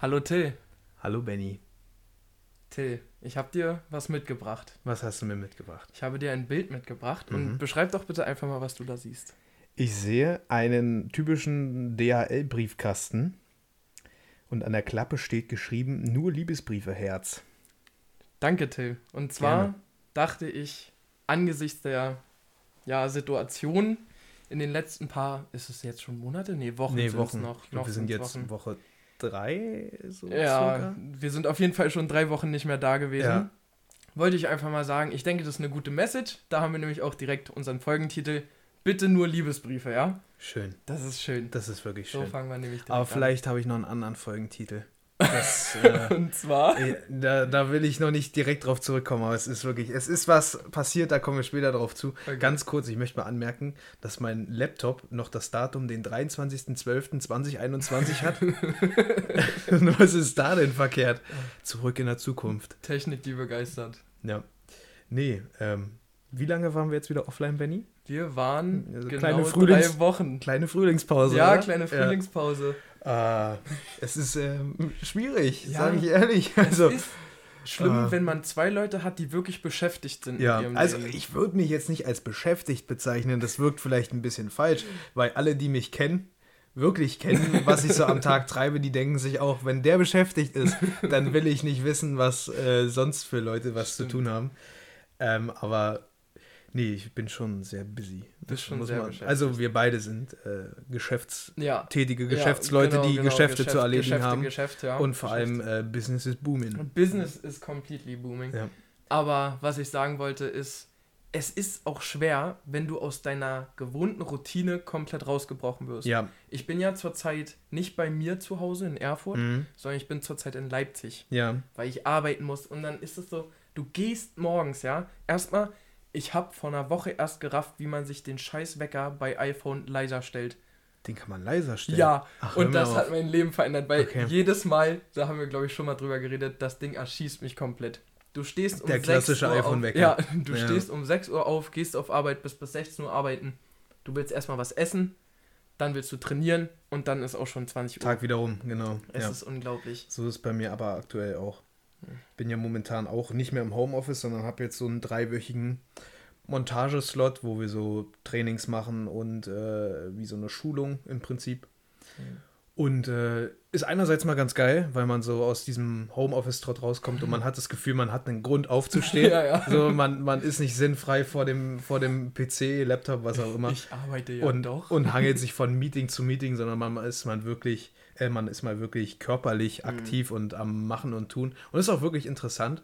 Hallo Till. Hallo Benny. Till, ich habe dir was mitgebracht. Was hast du mir mitgebracht? Ich habe dir ein Bild mitgebracht und Mhm. beschreib doch bitte einfach mal, was du da siehst. Ich sehe einen typischen DHL-Briefkasten und an der Klappe steht geschrieben nur Liebesbriefe Herz. Danke, Till. Und zwar Gerne. dachte ich, angesichts der ja, Situation in den letzten paar, ist es jetzt schon Monate? Nee, Wochen nee, Wochen. noch. Ich glaub, noch wir sind jetzt Wochen. Woche drei, so Ja, circa. wir sind auf jeden Fall schon drei Wochen nicht mehr da gewesen. Ja. Wollte ich einfach mal sagen, ich denke, das ist eine gute Message. Da haben wir nämlich auch direkt unseren Folgentitel. Bitte nur Liebesbriefe, ja? Schön. Das ist schön. Das ist wirklich So schön. fangen wir nämlich direkt Aber an. vielleicht habe ich noch einen anderen Folgentitel. Das, äh, Und zwar. Ey, Da, da will ich noch nicht direkt drauf zurückkommen, aber es ist wirklich, es ist was passiert, da kommen wir später drauf zu. Okay. Ganz kurz, ich möchte mal anmerken, dass mein Laptop noch das Datum den 23.12.2021 hat. Und was ist da denn verkehrt? Zurück in der Zukunft. Technik, die begeistert. Ja. Nee, ähm, wie lange waren wir jetzt wieder offline, Benny? Wir waren Also genau drei Wochen. Kleine Frühlingspause. ja, oder? kleine Frühlingspause. Ja. Ah, es ist ähm, schwierig, Ja. sage ich ehrlich. Also, es ist schlimm, äh, wenn man zwei Leute hat, die wirklich beschäftigt sind Ja, also Leben. ich würde mich jetzt nicht als beschäftigt bezeichnen, das wirkt vielleicht ein bisschen falsch, weil alle, die mich kennen, wirklich kennen, was ich so am Tag treibe, die denken sich auch, wenn der beschäftigt ist, dann will ich nicht wissen, was äh, sonst für Leute was Stimmt. zu tun haben. Ähm, aber nee, ich bin schon sehr busy. Bist schon sehr man. Also wir beide sind äh, geschäftstätige ja, Geschäftsleute, ja, die genau, Geschäfte Geschäft- zu erledigen Geschäfte, haben. Geschäft, ja. und vor allem äh, Business is booming. Business ist completely booming. Aber was ich sagen wollte ist, es ist auch schwer, wenn du aus deiner gewohnten Routine komplett rausgebrochen wirst. Ja. Ich bin ja zurzeit nicht bei mir zu Hause in Erfurt, Mhm. sondern ich bin zurzeit in Leipzig, Ja. weil ich arbeiten muss. Und dann ist es so, du gehst morgens, ja. Erstmal, ich habe vor einer Woche erst gerafft, wie man sich den Scheißwecker bei iPhone leiser stellt. Den kann man leiser stellen. Ja, Ach, und das auf. hat mein Leben verändert, weil Okay. jedes Mal, da haben wir glaube ich schon mal drüber geredet, das Ding erschießt mich komplett. Du stehst um Der 6 klassische Uhr iPhone-Wecker. auf, Ja, du Ja. stehst um 6 Uhr auf, gehst auf Arbeit, bist bis 16 Uhr arbeiten. Du willst erstmal was essen, dann willst du trainieren und dann ist auch schon 20 Uhr. Tag wieder rum, genau. es ja. ist unglaublich. So ist es bei mir aber aktuell auch. Bin ja momentan auch nicht mehr im Homeoffice, sondern habe jetzt so einen dreiwöchigen Montageslot, wo wir so Trainings machen und äh, wie so eine Schulung im Prinzip. Und äh, ist einerseits mal ganz geil, weil man so aus diesem Homeoffice-Trott rauskommt und man hat das Gefühl, man hat einen Grund aufzustehen. Ja, ja. So, man, man ist nicht sinnfrei vor dem, vor dem PC, Laptop, was auch immer Ich arbeite ja und, doch. und hangelt sich von Meeting zu Meeting, sondern man ist man wirklich, äh, man ist mal wirklich körperlich Mhm. aktiv und am Machen und Tun. Und das ist auch wirklich interessant.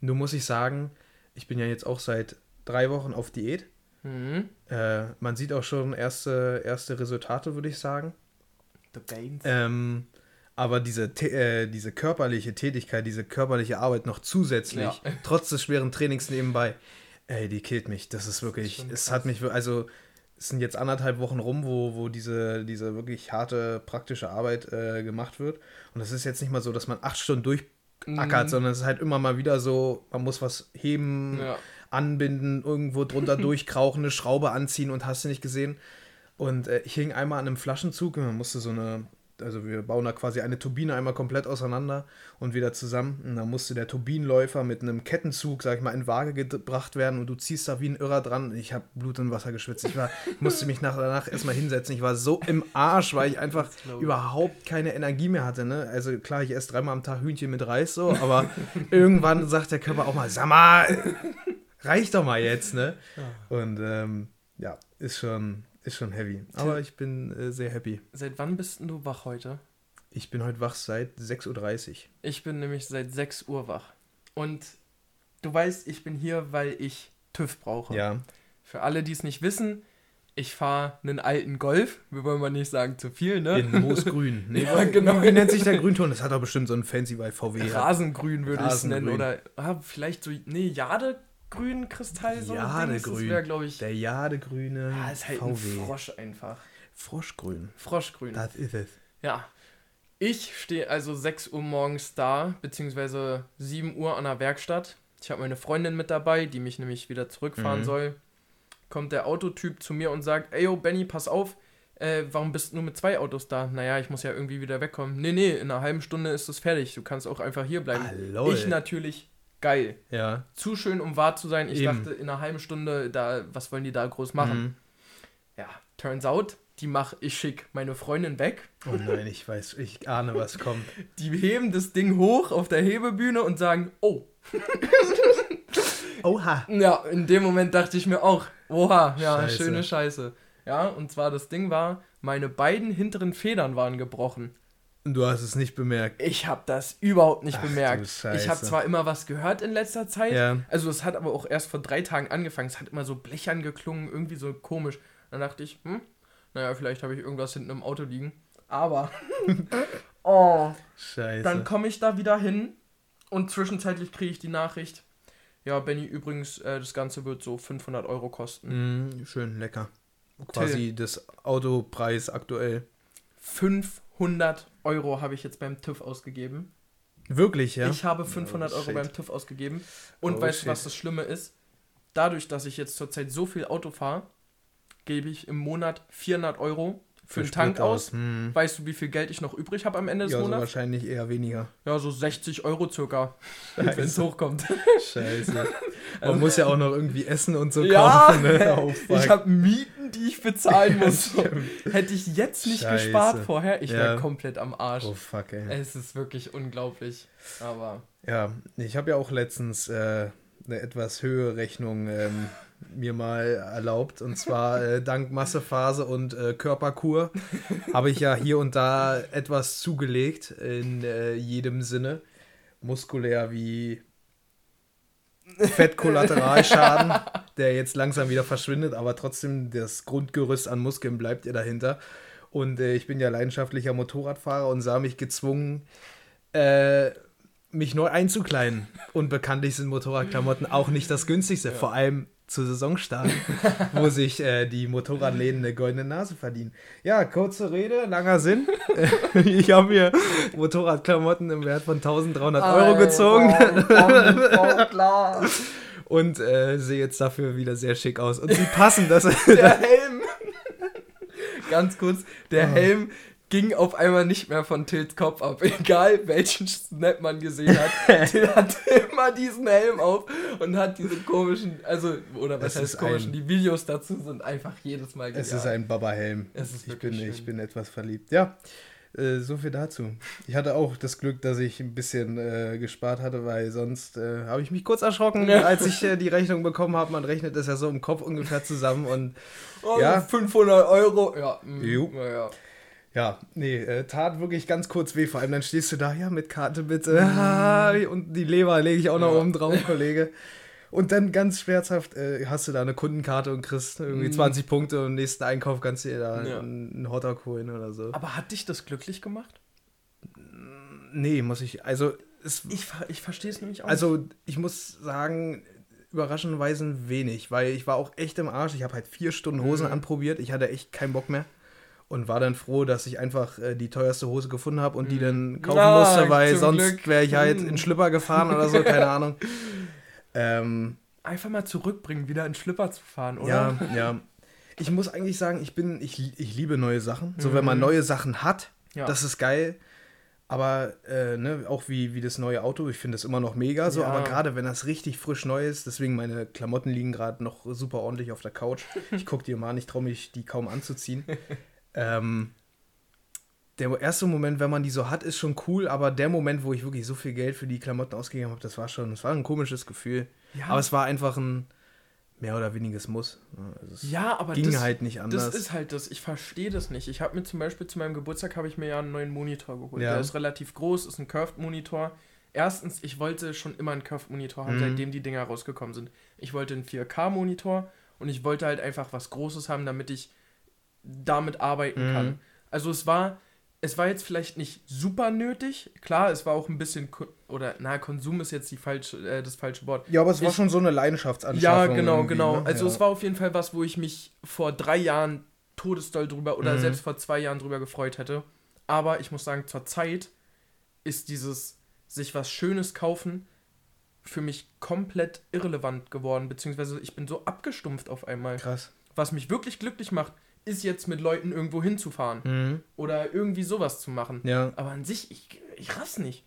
Nur muss ich sagen, ich bin ja jetzt auch seit drei Wochen auf Diät. Mhm. Äh, man sieht auch schon erste, erste Resultate, würde ich sagen. The. Ähm, aber diese, äh, diese körperliche Tätigkeit, diese körperliche Arbeit noch zusätzlich, Ja. trotz des schweren Trainings nebenbei, ey, die killt mich. Das ist wirklich, schon es krass. hat mich, also es sind jetzt anderthalb Wochen rum, wo, wo diese, diese wirklich harte praktische Arbeit äh, gemacht wird. Und es ist jetzt nicht mal so, dass man acht Stunden durchackert, Mhm. sondern es ist halt immer mal wieder so, man muss was heben, Ja. anbinden, irgendwo drunter durchkrauchen, eine Schraube anziehen und hast du nicht gesehen. Und äh, ich hing einmal an einem Flaschenzug und man musste so eine, also wir bauen da quasi eine Turbine einmal komplett auseinander und wieder zusammen. Und dann musste der Turbinenläufer mit einem Kettenzug, sag ich mal, in Waage gebracht werden und du ziehst da wie ein Irrer dran. Ich habe Blut und Wasser geschwitzt. Ich war, musste mich nach, danach erstmal hinsetzen. Ich war so im Arsch, weil ich einfach überhaupt keine Energie mehr hatte. Ne? Also klar, ich esse dreimal am Tag Hühnchen mit Reis so, aber irgendwann sagt der Körper auch mal, sag mal, reicht doch mal jetzt, ne? Und ähm, ja, ist schon, ist schon heavy. Aber ich bin äh, sehr happy. Seit wann bist du wach heute? Ich bin heute wach seit 6.30 Uhr. Ich bin nämlich seit 6 Uhr wach. Und du weißt, ich bin hier, weil ich TÜV brauche. Ja, Für alle, die es nicht wissen, ich fahre einen alten Golf. Wir wollen mal nicht sagen zu viel, ne? in Moosgrün. Nee, Ja, genau. Wie nennt sich der Grünton? Das hat doch bestimmt so ein fancy bei VW. Rasengrün würde ich es nennen. Oder ah, vielleicht so, nee, Jadegrün Kristall. So. Jadegrün. Das wäre, glaube ich, Der jadegrüne ah, ist halt VW. ein Frosch einfach. Froschgrün. Froschgrün. Das ist es. Ja. Ich stehe also 6 Uhr morgens da, beziehungsweise 7 Uhr an der Werkstatt. Ich habe meine Freundin mit dabei, die mich nämlich wieder zurückfahren Mhm. soll. Kommt der Autotyp zu mir und sagt, ey yo, Benny, pass auf, äh, warum bist du nur mit zwei Autos da? Naja, ich muss ja irgendwie wieder wegkommen. Nee, nee, in einer halben Stunde ist es fertig. Du kannst auch einfach hier bleiben. Ah, ich natürlich geil. Ja. Zu schön, um wahr zu sein. Ich Eben. dachte, in einer halben Stunde, da, was wollen die da groß machen? Mhm. Ja, turns out, die mach ich schick meine Freundin weg. Oh nein, ich weiß, ich ahne, was kommt. Die heben das Ding hoch auf der Hebebühne und sagen, oh. Oha. Ja, in dem Moment dachte ich mir auch, oha, ja, Scheiße. schöne Scheiße. Ja, und zwar das Ding war, meine beiden hinteren Federn waren gebrochen. Du hast es nicht bemerkt. Ich habe das überhaupt nicht Ach, bemerkt. Ich habe zwar immer was gehört in letzter Zeit, Ja. also es hat aber auch erst vor drei Tagen angefangen. Es hat immer so blechern geklungen, irgendwie so komisch. Dann dachte ich, hm, naja, vielleicht habe ich irgendwas hinten im Auto liegen. Aber, oh, Scheiße. dann komme ich da wieder hin und zwischenzeitlich kriege ich die Nachricht. Ja, Benny, übrigens, äh, das Ganze wird so 500 Euro kosten. Mm, schön lecker. Quasi das Autopreis aktuell. 500 Euro habe ich jetzt beim TÜV ausgegeben. Wirklich, ja? Ich habe 500 Oh, Euro beim TÜV ausgegeben. Und Oh, weißt shit. du, was das Schlimme ist? Dadurch, dass ich jetzt zurzeit so viel Auto fahre, gebe ich im Monat 400 Euro für einen Sprit Tank aus. Hm. Weißt du, wie viel Geld ich noch übrig habe am Ende des Ja, so Monats? wahrscheinlich eher weniger. Ja, so 60 Euro circa, wenn es hochkommt. Scheiße. Man muss ja auch noch irgendwie essen und so ja, kaufen. Ne? Oh, ich habe Mieten, die ich bezahlen muss. Hätte ich jetzt nicht Scheiße. gespart vorher, ich wäre Ja. komplett am Arsch. Oh fuck, ey. Es ist wirklich unglaublich. Aber Ja, ich habe ja auch letztens äh, eine etwas höhere Rechnung ähm, mir mal erlaubt. Und zwar äh, dank Massephase und äh, Körperkur habe ich ja hier und da etwas zugelegt in äh, jedem Sinne. Muskulär wie Fettkollateralschaden, der jetzt langsam wieder verschwindet, aber trotzdem das Grundgerüst an Muskeln bleibt ihr dahinter. Und äh, ich bin ja leidenschaftlicher Motorradfahrer und sah mich gezwungen, äh, mich neu einzukleiden. Und bekanntlich sind Motorradklamotten auch nicht das günstigste, vor allem zu Saisonstart, wo sich äh, die Motorradläden eine goldene Nase verdienen. Ja, kurze Rede, langer Sinn. ich habe mir Motorradklamotten im Wert von 1300 Euro gezogen Oh, klar. und äh, sehe jetzt dafür wieder sehr schick aus. Und sie passen, das Der Helm. Ganz kurz, der Ah. Helm ging auf einmal nicht mehr von Tilts Kopf ab. Egal welchen Snap man gesehen hat. Till hat immer diesen Helm auf und hat diese komischen, also, oder was Es heißt ist komischen, ein- die Videos dazu sind einfach jedes Mal Es genial. ist ein Baba-Helm. Es Ich bin, ich bin etwas verliebt. Ja, äh, so viel dazu. Ich hatte auch das Glück, dass ich ein bisschen äh, gespart hatte, weil sonst äh, habe ich mich kurz erschrocken, Ja. als ich äh, die Rechnung bekommen habe. Man rechnet das ja so im Kopf ungefähr zusammen und Oh, Ja. 500 Euro, ja. mm, Jo. ja, ja. nee, äh, tat wirklich ganz kurz weh. Vor allem dann stehst du da, ja, mit Karte bitte. Mhm. Und die Leber lege ich auch noch Ja. oben drauf, Kollege. Und dann ganz schmerzhaft äh, hast du da eine Kundenkarte und kriegst irgendwie Mhm. 20 Punkte und im nächsten Einkauf kannst du dir da Ja. einen, Hotdog holen oder so. Aber hat dich das glücklich gemacht? Nee, muss ich. Also, es, Ich, ich verstehe es nämlich auch. also ich muss sagen, überraschenderweise wenig, weil ich war auch echt im Arsch. Ich habe halt vier Stunden Hosen Mhm. anprobiert. Ich hatte echt keinen Bock mehr. Und war dann froh, dass ich einfach äh, die teuerste Hose gefunden habe und die dann kaufen Ja, musste, weil Mhm. sonst wäre ich halt Mhm. in Schlipper gefahren oder so, keine Ahnung. Ähm, Einfach mal zurückbringen, wieder in Schlipper zu fahren, oder? ja, ja. Ich muss eigentlich sagen, ich bin, ich, ich liebe neue Sachen. So, wenn man Mhm. neue Sachen hat, Ja. das ist geil. Aber äh, ne, auch wie, wie das neue Auto, ich finde das immer noch mega so. Ja. Aber gerade wenn das richtig frisch neu ist, deswegen meine Klamotten liegen gerade noch super ordentlich auf der Couch. Ich gucke die mal an, ich traue mich, die kaum anzuziehen. ähm, der erste Moment, wenn man die so hat, ist schon cool, aber der Moment, wo ich wirklich so viel Geld für die Klamotten ausgegeben habe, das war schon, das war ein komisches Gefühl. Ja. Aber es war einfach ein mehr oder weniges Muss. Also es Ja, aber ging das, halt nicht anders. das ist halt das. Ich verstehe das nicht. Ich habe mir zum Beispiel zu meinem Geburtstag habe ich mir ja einen neuen Monitor geholt. Ja. Der ist relativ groß, ist ein Curved-Monitor. Erstens, ich wollte schon immer einen Curved-Monitor haben, Mhm. seitdem die Dinger rausgekommen sind. Ich wollte einen 4K-Monitor und ich wollte halt einfach was Großes haben, damit ich damit arbeiten Mhm. kann. Also es war, es war jetzt vielleicht nicht super nötig. Klar, es war auch ein bisschen, oder na, Konsum ist jetzt die falsche, äh, das falsche Wort. ja, aber es war ich- schon so eine Leidenschaftsanschaffung. Ja, genau, irgendwie, genau. ne? Also ja. es war auf jeden Fall was, wo ich mich vor drei Jahren todesdoll drüber oder Mhm. selbst vor zwei Jahren drüber gefreut hätte. Aber ich muss sagen, zur Zeit ist dieses sich was Schönes kaufen für mich komplett irrelevant geworden, beziehungsweise ich bin so abgestumpft auf einmal. krass. Was mich wirklich glücklich macht, ist jetzt mit Leuten irgendwo hinzufahren. Mhm. Oder irgendwie sowas zu machen. Ja. Aber an sich, ich, ich raff nicht.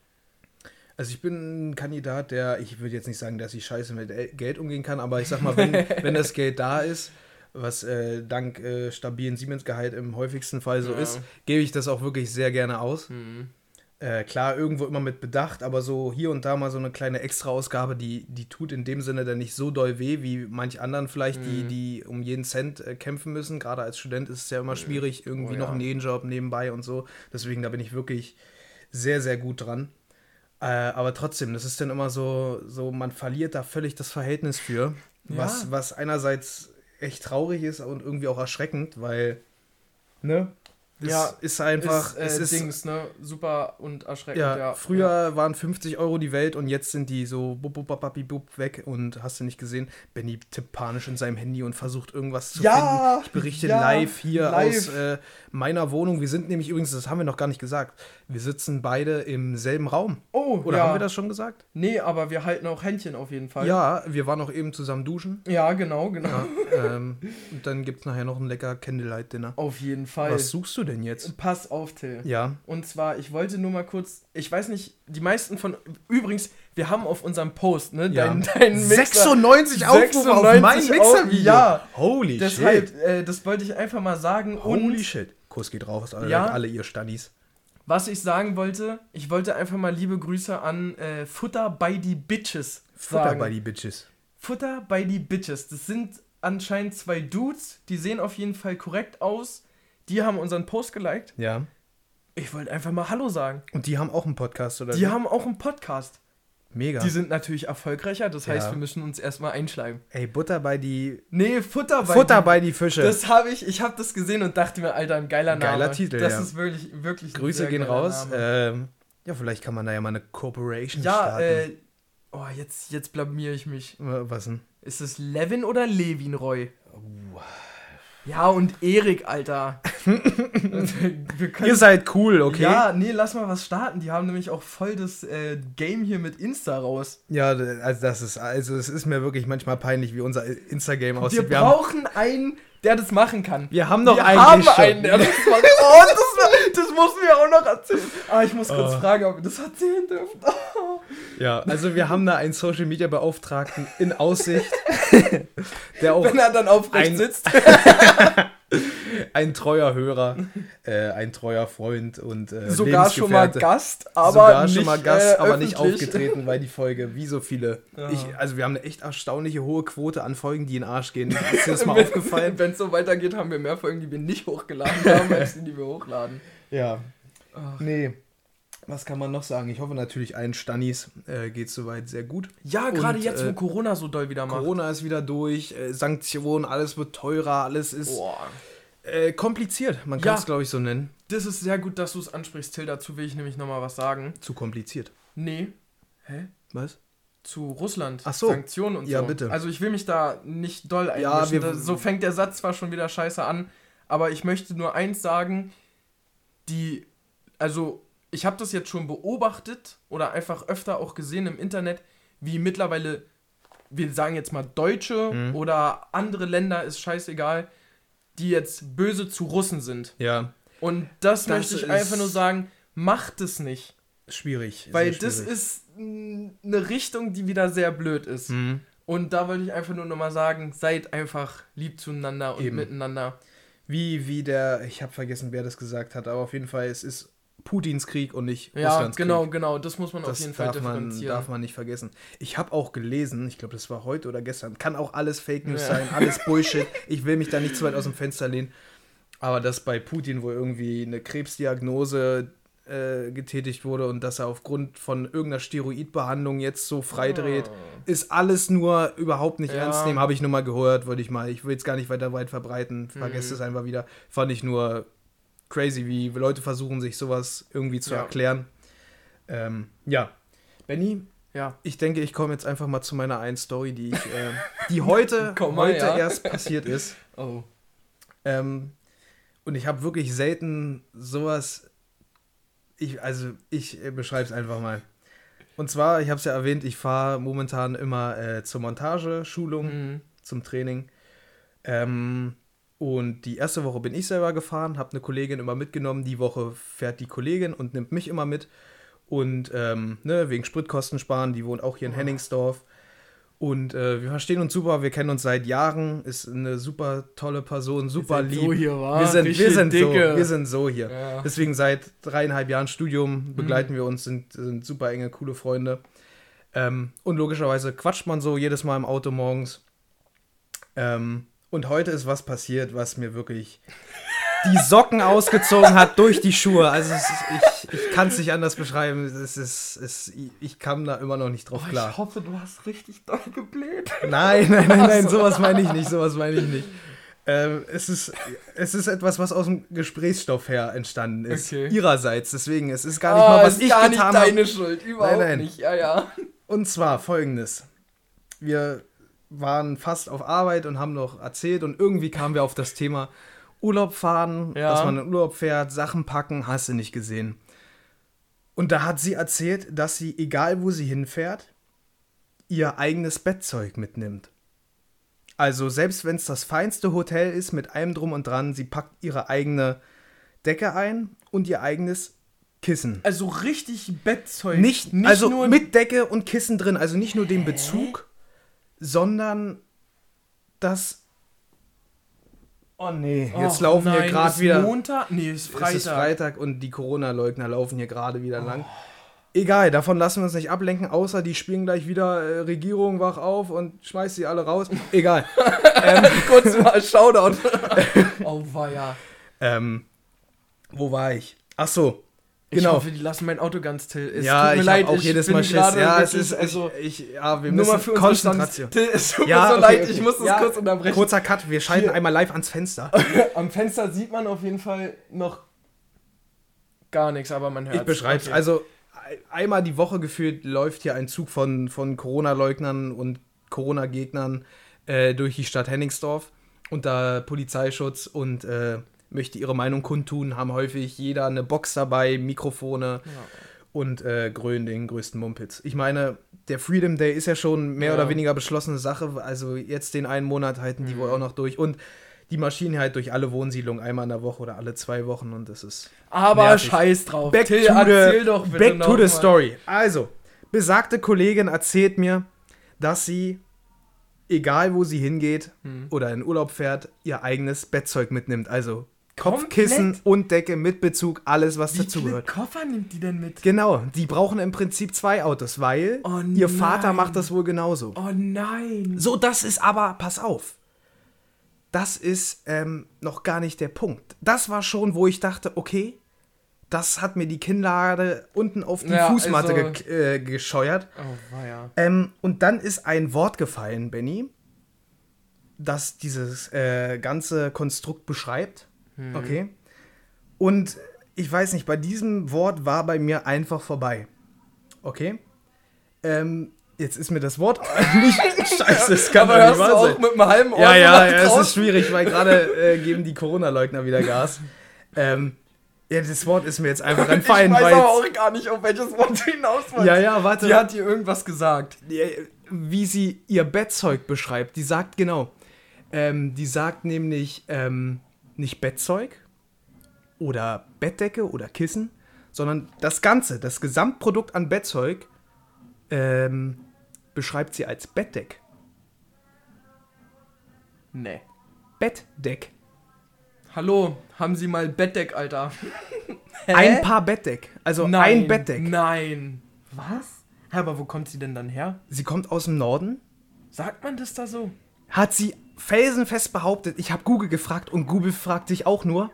Also ich bin ein Kandidat, der, ich würde jetzt nicht sagen, dass ich scheiße mit El- Geld umgehen kann, aber ich sag mal, wenn, wenn das Geld da ist, was äh, dank äh, stabilen Siemens-Gehalt im häufigsten Fall so Ja. ist, gebe ich das auch wirklich sehr gerne aus. Mhm. Äh, klar, irgendwo immer mit Bedacht, aber so hier und da mal so eine kleine Extra-Ausgabe, die, die tut in dem Sinne dann nicht so doll weh, wie manch anderen vielleicht, die, Mhm. die um jeden Cent äh, kämpfen müssen. Gerade als Student ist es ja immer schwierig, irgendwie Oh noch ja. einen Nebenjob nebenbei und so. Deswegen, da bin ich wirklich sehr, sehr gut dran. Äh, aber trotzdem, das ist dann immer so, so, man verliert da völlig das Verhältnis für, was, Ja. was einerseits echt traurig ist und irgendwie auch erschreckend, weil, ne? Das Ja, ist einfach, ist, äh, es ist Dings, ne? Super und erschreckend, ja, ja. früher waren 50 Euro die Welt und jetzt sind die so bub, bub, bub, bub, weg und hast du nicht gesehen? Benny tippt panisch in seinem Handy und versucht irgendwas zu Ja, finden. Ich berichte ja, live hier live. aus äh, meiner Wohnung. Wir sind nämlich übrigens, das haben wir noch gar nicht gesagt, wir sitzen beide im selben Raum. Oh, Oder ja. haben wir das schon gesagt? Nee, aber wir halten auch Händchen auf jeden Fall. Ja, wir waren auch eben zusammen duschen. Ja, genau, genau. Ja, ähm, und dann gibt es nachher noch ein lecker Candlelight-Dinner. Auf jeden Fall. Was suchst du denn jetzt? Pass auf, Till. Ja, Und zwar, ich wollte nur mal kurz, ich weiß nicht, die meisten von, übrigens, wir haben auf unserem Post, ne, Ja. dein, dein Mixer. 96 Aufrufe auf 96 mein Mixer-Video. Ja. Holy shit. Deshalb, äh, das wollte ich einfach mal sagen. Holy shit. Kuss geht raus, alle, Ja. alle ihr Stunnies. Was ich sagen wollte, ich wollte einfach mal liebe Grüße an äh, Futter by die Bitches Futter sagen. bei die Bitches. Futter by die Bitches. Das sind anscheinend zwei Dudes, die sehen auf jeden Fall korrekt aus. Die haben unseren Post geliked. Ja. Ich wollte einfach mal Hallo sagen. Und die haben auch einen Podcast, oder? Die haben auch einen Podcast. Mega. Die sind natürlich erfolgreicher, das heißt, Ja. wir müssen uns erstmal einschleimen. Ey, Butter bei die. Nee, Futter bei Futter die, bei die Fische. Das habe ich, ich habe das gesehen und dachte mir, Alter, ein geiler Name. Geiler Titel, Das ja. ist wirklich, wirklich Grüße gehen geiler raus. Ähm, ja, vielleicht kann man da ja mal eine Corporation ja, starten. äh, oh, jetzt, jetzt blamier ich mich. Äh, Was denn? Ist es Levin oder Levin Roy? Ja, und Erik, Alter. wir können, Ihr seid cool, okay? Ja, nee, lass mal was starten. Die haben nämlich auch voll das äh, Game hier mit Insta raus. Ja, also das ist, also es ist mir wirklich manchmal peinlich, wie unser Insta-Game aussieht. Wir haben, brauchen einen, der das machen kann. wir haben doch wir eigentlich haben schon. einen, der das macht. Oh, das, das mussten wir auch noch erzählen. Ah, ich muss kurz Oh. fragen, ob wir das erzählen dürfen. Oh. Ja, also wir haben da einen Social Media Beauftragten in Aussicht, der auch Wenn er dann aufrecht Ein- sitzt. ein treuer Hörer, äh, ein treuer Freund und äh, Sogar schon mal. Gast, aber Sogar nicht, schon mal Gast, äh, aber nicht aufgetreten, weil die Folge, wie so viele. Ja. Ich, also wir haben eine echt erstaunliche hohe Quote an Folgen, die in den Arsch gehen. Ist dir das mal aufgefallen? Wenn es so weitergeht, haben wir mehr Folgen, die wir nicht hochgeladen haben, als die, die wir hochladen. Ja. Ach. Nee. Was kann man noch sagen? Ich hoffe natürlich allen Stannis äh, geht soweit sehr gut. Ja, gerade jetzt, wo äh, Corona so doll wieder macht. Corona ist wieder durch, äh, Sanktionen, alles wird teurer, alles ist äh, kompliziert. Man Ja. kann es, glaube ich, so nennen. Das ist sehr gut, dass du es ansprichst, Till. Dazu will ich nämlich nochmal was sagen. Zu kompliziert. Nee. Hä? Was? Zu Russland. Ach so. Sanktionen und Ja, so. bitte. Also ich will mich da nicht doll einmischen. Ja, wir- so fängt der Satz zwar schon wieder scheiße an, aber ich möchte nur eins sagen. Die, also ich habe das jetzt schon beobachtet oder einfach öfter auch gesehen im Internet, wie mittlerweile, wir sagen jetzt mal Deutsche Mhm. oder andere Länder, ist scheißegal, die jetzt böse zu Russen sind. Ja, Und das, Das möchte ich einfach nur sagen, macht es nicht. schwierig. Weil sehr das schwierig. ist eine Richtung, die wieder sehr blöd ist. Mhm. Und da wollte ich einfach nur nochmal sagen, seid einfach lieb zueinander und Eben. miteinander. Wie, wie der, ich habe vergessen, wer das gesagt hat, aber auf jeden Fall, es ist Putins Krieg und nicht Ja, Russlands genau, Krieg. genau. Das muss man auf Das jeden Fall man, differenzieren. darf man nicht vergessen. Ich habe auch gelesen, ich glaube, das war heute oder gestern, kann auch alles Fake News Ja. sein, alles Bullshit. Ich will mich da nicht zu weit aus dem Fenster lehnen. Aber dass bei Putin wohl irgendwie eine Krebsdiagnose äh, getätigt wurde und dass er aufgrund von irgendeiner Steroidbehandlung jetzt so freidreht, ist alles nur überhaupt nicht Ja. ernst nehmen. Habe ich nur mal gehört, wollte ich mal. Ich will jetzt gar nicht weiter weit verbreiten. Vergesst Mhm. es einfach wieder. Fand ich nur crazy, wie Leute versuchen, sich sowas irgendwie zu Ja. erklären. Ähm, ja. Benny, Ja. ich denke, ich komme jetzt einfach mal zu meiner einen Story, die ich, äh, die heute, mal, heute ja. erst passiert ist. Oh. Ähm, und ich habe wirklich selten sowas. Ich, also, ich äh, beschreibe es einfach mal. Und zwar, ich habe es ja erwähnt, ich fahre momentan immer äh, zur Montageschulung, Mhm. zum Training. Ähm, Und die erste Woche bin ich selber gefahren, habe eine Kollegin immer mitgenommen. Die Woche fährt die Kollegin und nimmt mich immer mit. Und ähm, ne, wegen Spritkosten sparen, die wohnt auch hier in Oh. Henningsdorf. Und äh, wir verstehen uns super, wir kennen uns seit Jahren, ist eine super tolle Person, super seid lieb. so hier, wa? wir sind, wir sind so, wir sind so hier. Ja. Deswegen seit dreieinhalb Jahren Studium Mhm. begleiten wir uns, sind, sind super enge, coole Freunde. Ähm, und logischerweise quatscht man so jedes Mal im Auto morgens. Ähm, und heute ist was passiert, was mir wirklich die Socken ausgezogen hat durch die Schuhe. Also ist, ich, ich kann es nicht anders beschreiben. Es ist, es, ich kam da immer noch nicht drauf Oh, klar. Ich hoffe, du hast richtig doll gebläht. Nein, nein, nein, nein, so. sowas meine ich nicht, sowas meine ich nicht. Ähm, es, ist, es ist etwas, was aus dem Gesprächsstoff her entstanden ist. Okay. Ihrerseits. Deswegen, es ist gar nicht mal, was ist ich gar getan nicht habe. deine Schuld, überhaupt nein. nicht. Ja, ja. Und zwar folgendes. Wir waren fast auf Arbeit und haben noch erzählt und irgendwie kamen wir auf das Thema Urlaub fahren, Ja. dass man in Urlaub fährt, Sachen packen, hast du nicht gesehen. Und da hat sie erzählt, dass sie, egal wo sie hinfährt, ihr eigenes Bettzeug mitnimmt. Also selbst wenn es das feinste Hotel ist mit allem drum und dran, sie packt ihre eigene Decke ein und ihr eigenes Kissen. Also richtig Bettzeug. Nicht, nicht also nur mit Decke und Kissen drin, also nicht nur den Bezug, sondern das. Oh nee, jetzt Och, laufen hier nein, gerade ist wieder. Montag? Nee, ist Freitag. Es ist Freitag und die Corona-Leugner laufen hier gerade wieder lang. Egal, davon lassen wir uns nicht ablenken, außer die spielen gleich wieder äh, Regierung wach auf und schmeißt sie alle raus. Egal. Kurz mal Shoutout. oh, war ja. ähm, wo war ich? Ach so, Ich genau. hoffe, die lassen mein Auto ganz still. Es ja, tut mir ich leid, auch ich jedes Mal Schiss. Ja, es ist, also, ich, ich, ja, wir müssen für unsere Konzentration. Till, es tut Ja, mir so okay, leid, okay. ich muss das Ja, kurz unterbrechen. Kurzer Cut, wir schalten Hier. einmal live ans Fenster. Am Fenster sieht man auf jeden Fall noch gar nichts, aber man hört Ich beschreib's. Also ei- einmal die Woche gefühlt läuft hier ein Zug von, von Corona-Leugnern und Corona-Gegnern äh, durch die Stadt Henningsdorf unter Polizeischutz und äh, möchte ihre Meinung kundtun, haben häufig jeder eine Box dabei, Mikrofone und äh, grölen den größten Mumpitz. Ich meine, der Freedom Day ist ja schon mehr Ja. oder weniger beschlossene Sache, also jetzt den einen Monat halten die wohl auch noch durch und die Maschinen halt durch alle Wohnsiedlungen einmal in der Woche oder alle zwei Wochen und das ist Aber nervig. scheiß drauf. Back, Till, to, erzähl the, doch bitte back to the mal. story. Also, besagte Kollegin erzählt mir, dass sie, egal wo sie hingeht Hm. oder in Urlaub fährt, ihr eigenes Bettzeug mitnimmt. Also Komplett? Kopfkissen und Decke mit Bezug, alles, was Wie viele dazugehört. Koffer nimmt die denn mit? Genau, die brauchen im Prinzip zwei Autos, weil Oh ihr Vater macht das wohl genauso. Oh nein. So, das ist aber, pass auf, das ist ähm, noch gar nicht der Punkt. Das war schon, wo ich dachte, okay, das hat mir die Kinnlade unten auf die Ja, Fußmatte also- ge äh, gescheuert. Oh, war ja. Ähm, und dann ist ein Wort gefallen, Benny, das dieses äh, ganze Konstrukt beschreibt. Mhm. Okay. Und ich weiß nicht, bei diesem Wort war bei mir einfach vorbei. Okay. Ähm, jetzt ist mir das Wort nicht scheiße, das kann Aber hörst nicht du auch sein. mit einem halben Ohr Ja, ja, ja, es ist schwierig, weil gerade äh, geben die Corona-Leugner wieder Gas. ähm, ja, das Wort ist mir jetzt einfach entfallen, Ich weiß aber auch gar nicht, auf welches Wort du hinaus wolltest. Ja, ja, warte. Die hat dir irgendwas gesagt. Äh, wie sie ihr Bettzeug beschreibt. Die sagt genau. Ähm, die sagt nämlich ähm, nicht Bettzeug oder Bettdecke oder Kissen, sondern das Ganze, das Gesamtprodukt an Bettzeug ähm, beschreibt sie als Bettdeck. Nee. Bettdeck. Hallo, haben Sie mal Bettdeck, Alter? Ein Paar Bettdeck. Also ein Bettdeck. Nein. Was? Aber wo kommt sie denn dann her? Sie kommt aus dem Norden. Sagt man das da so? Hat sie felsenfest behauptet. Ich habe Google gefragt und Google fragt sich auch nur.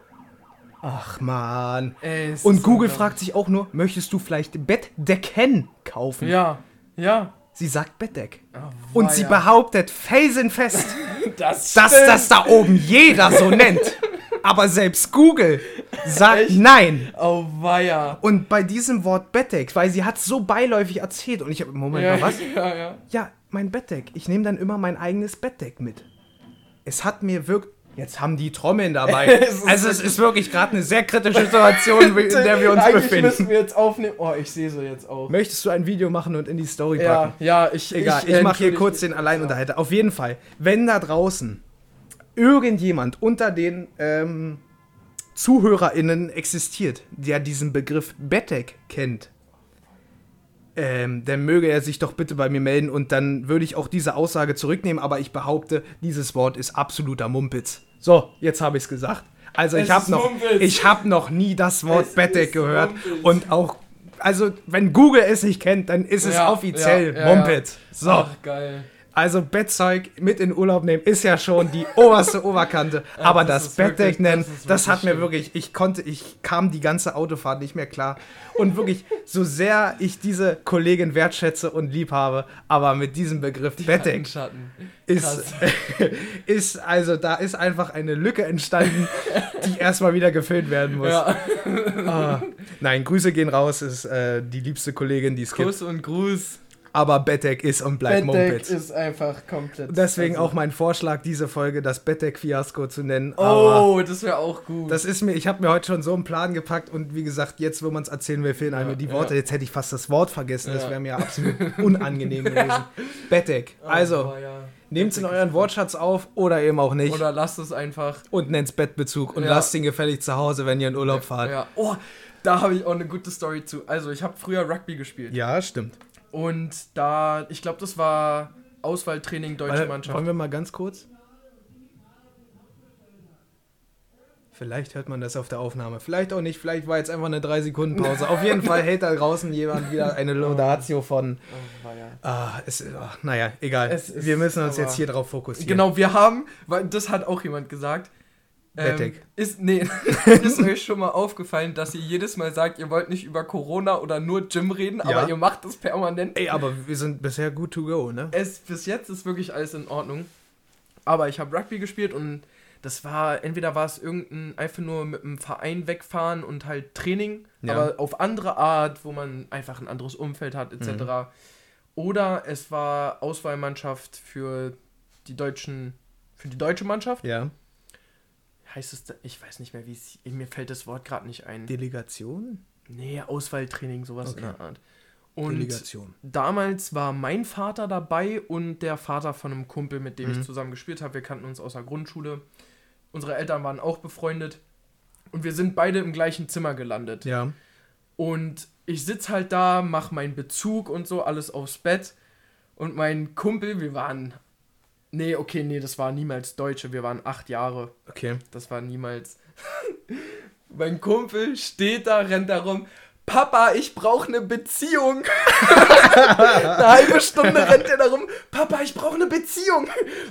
Ach man. Und Google fragt sich auch nur, möchtest du vielleicht Bettdecken kaufen? Ja, ja. Sie sagt Bettdeck. Oh, Und sie behauptet felsenfest, das dass stimmt. das da oben jeder so nennt. Aber selbst Google sagt Echt? nein. Oh, weia. Und bei diesem Wort Bettdeck, weil sie hat so beiläufig erzählt und ich habe, Moment Ja, mal, was? ja, ja. Ja, mein Bettdeck. Ich nehme dann immer mein eigenes Bettdeck mit. Es hat mir wirklich. Jetzt haben die Trommeln dabei. Es also es ist wirklich gerade eine sehr kritische Situation, in der wir uns Eigentlich befinden. müssen wir jetzt aufnehmen. Oh, ich sehe sie jetzt auch. Möchtest du ein Video machen und in die Story Ja, packen? ja, ich. Egal, ich, mache hier kurz den Alleinunterhalter. Auf jeden Fall, wenn da draußen irgendjemand unter den ähm, ZuhörerInnen existiert, der diesen Begriff Bettdeck kennt, ähm, dann möge er sich doch bitte bei mir melden und dann würde ich auch diese Aussage zurücknehmen, aber ich behaupte, dieses Wort ist absoluter Mumpitz. So, jetzt habe ich es gesagt. Also Es ich habe noch, Mumpitz. ich habe noch nie das Wort Es Bettdeck gehört Mumpitz. und auch, also wenn Google es nicht kennt, dann ist es Ja, offiziell ja, ja, Mumpitz. So. Ach, geil. Also Bettzeug mit in Urlaub nehmen ist ja schon die oberste Oberkante. Aber das das, Bettdeck nennen, das das, hat mir wirklich, ich konnte, ich kam die ganze Autofahrt nicht mehr klar. Und wirklich, so sehr ich diese Kollegin wertschätze und lieb habe, aber mit diesem Begriff Bettdeck Schatten. ist, ist, also da ist einfach eine Lücke entstanden, die erstmal wieder gefüllt werden muss. Ja. Ah. Nein, Grüße gehen raus, ist äh, die liebste Kollegin, die es gibt. Kuss und Gruß. Aber Bettdeck ist und bleibt Bettdeck Mumpitz. ist einfach komplett. Deswegen also- auch mein Vorschlag, diese Folge das Bettdeck-Fiasko zu nennen. Aber Oh, das wäre auch gut. das ist mir, ich habe mir heute schon so einen Plan gepackt und wie gesagt, jetzt, wo man es erzählen will, fehlen einem Ja, die Worte. ja. Jetzt hätte ich fast das Wort vergessen. Das Ja. wäre mir absolut unangenehm gewesen. Bettdeck. Oh, Also, ja. nehmt es in euren Wortschatz auf oder eben auch nicht. Oder lasst es einfach. und nennt's Bettbezug und lasst ihn gefällig zu Hause, wenn ihr in Urlaub fahrt. Ja. Oh, da habe ich auch eine gute Story zu. Also, ich habe früher Rugby gespielt. Ja, stimmt. Und da, ich glaube, das war Auswahltraining deutsche Warte, Mannschaft. Wollen wir mal ganz kurz? Vielleicht hört man das auf der Aufnahme. Vielleicht auch nicht. Vielleicht war jetzt einfach eine 3-Sekunden-Pause. auf jeden Fall hält da draußen jemand wieder eine Laudatio von. Oh. Ah, es, ach, naja, egal. Wir müssen uns jetzt hier drauf fokussieren. Genau, wir haben, weil das hat auch jemand gesagt. Ähm, ist, nee, ist euch schon mal aufgefallen, dass ihr jedes Mal sagt, ihr wollt nicht über Corona oder nur Gym reden, Ja. aber ihr macht das permanent. Ey, aber wir sind bisher good to go, ne? Es, bis jetzt ist wirklich alles in Ordnung. Aber ich habe Rugby gespielt und das war, entweder war es irgendein, einfach nur mit einem Verein wegfahren und halt Training, Ja. aber auf andere Art, wo man einfach ein anderes Umfeld hat, etc. Oder es war Auswahlmannschaft für die deutschen, für die deutsche Mannschaft. Ja. Heißt es, ich weiß nicht mehr, wie es, mir fällt das Wort gerade nicht ein. Delegation? Nee, Auswahltraining, sowas in Okay. der Art. Und Delegation. damals war mein Vater dabei und der Vater von einem Kumpel, mit dem Mhm. ich zusammen gespielt habe. Wir kannten uns aus der Grundschule. Unsere Eltern waren auch befreundet. Und wir sind beide im gleichen Zimmer gelandet. Ja. Und ich sitze halt da, mache meinen Bezug und so, alles aufs Bett. Und mein Kumpel, wir waren. Nee, okay, nee, das war niemals Deutsche. Wir waren acht Jahre. Okay. Das war niemals. mein Kumpel steht da, rennt da rum. Papa, ich brauche eine Beziehung. eine halbe Stunde rennt er da rum. Papa, ich brauche eine Beziehung.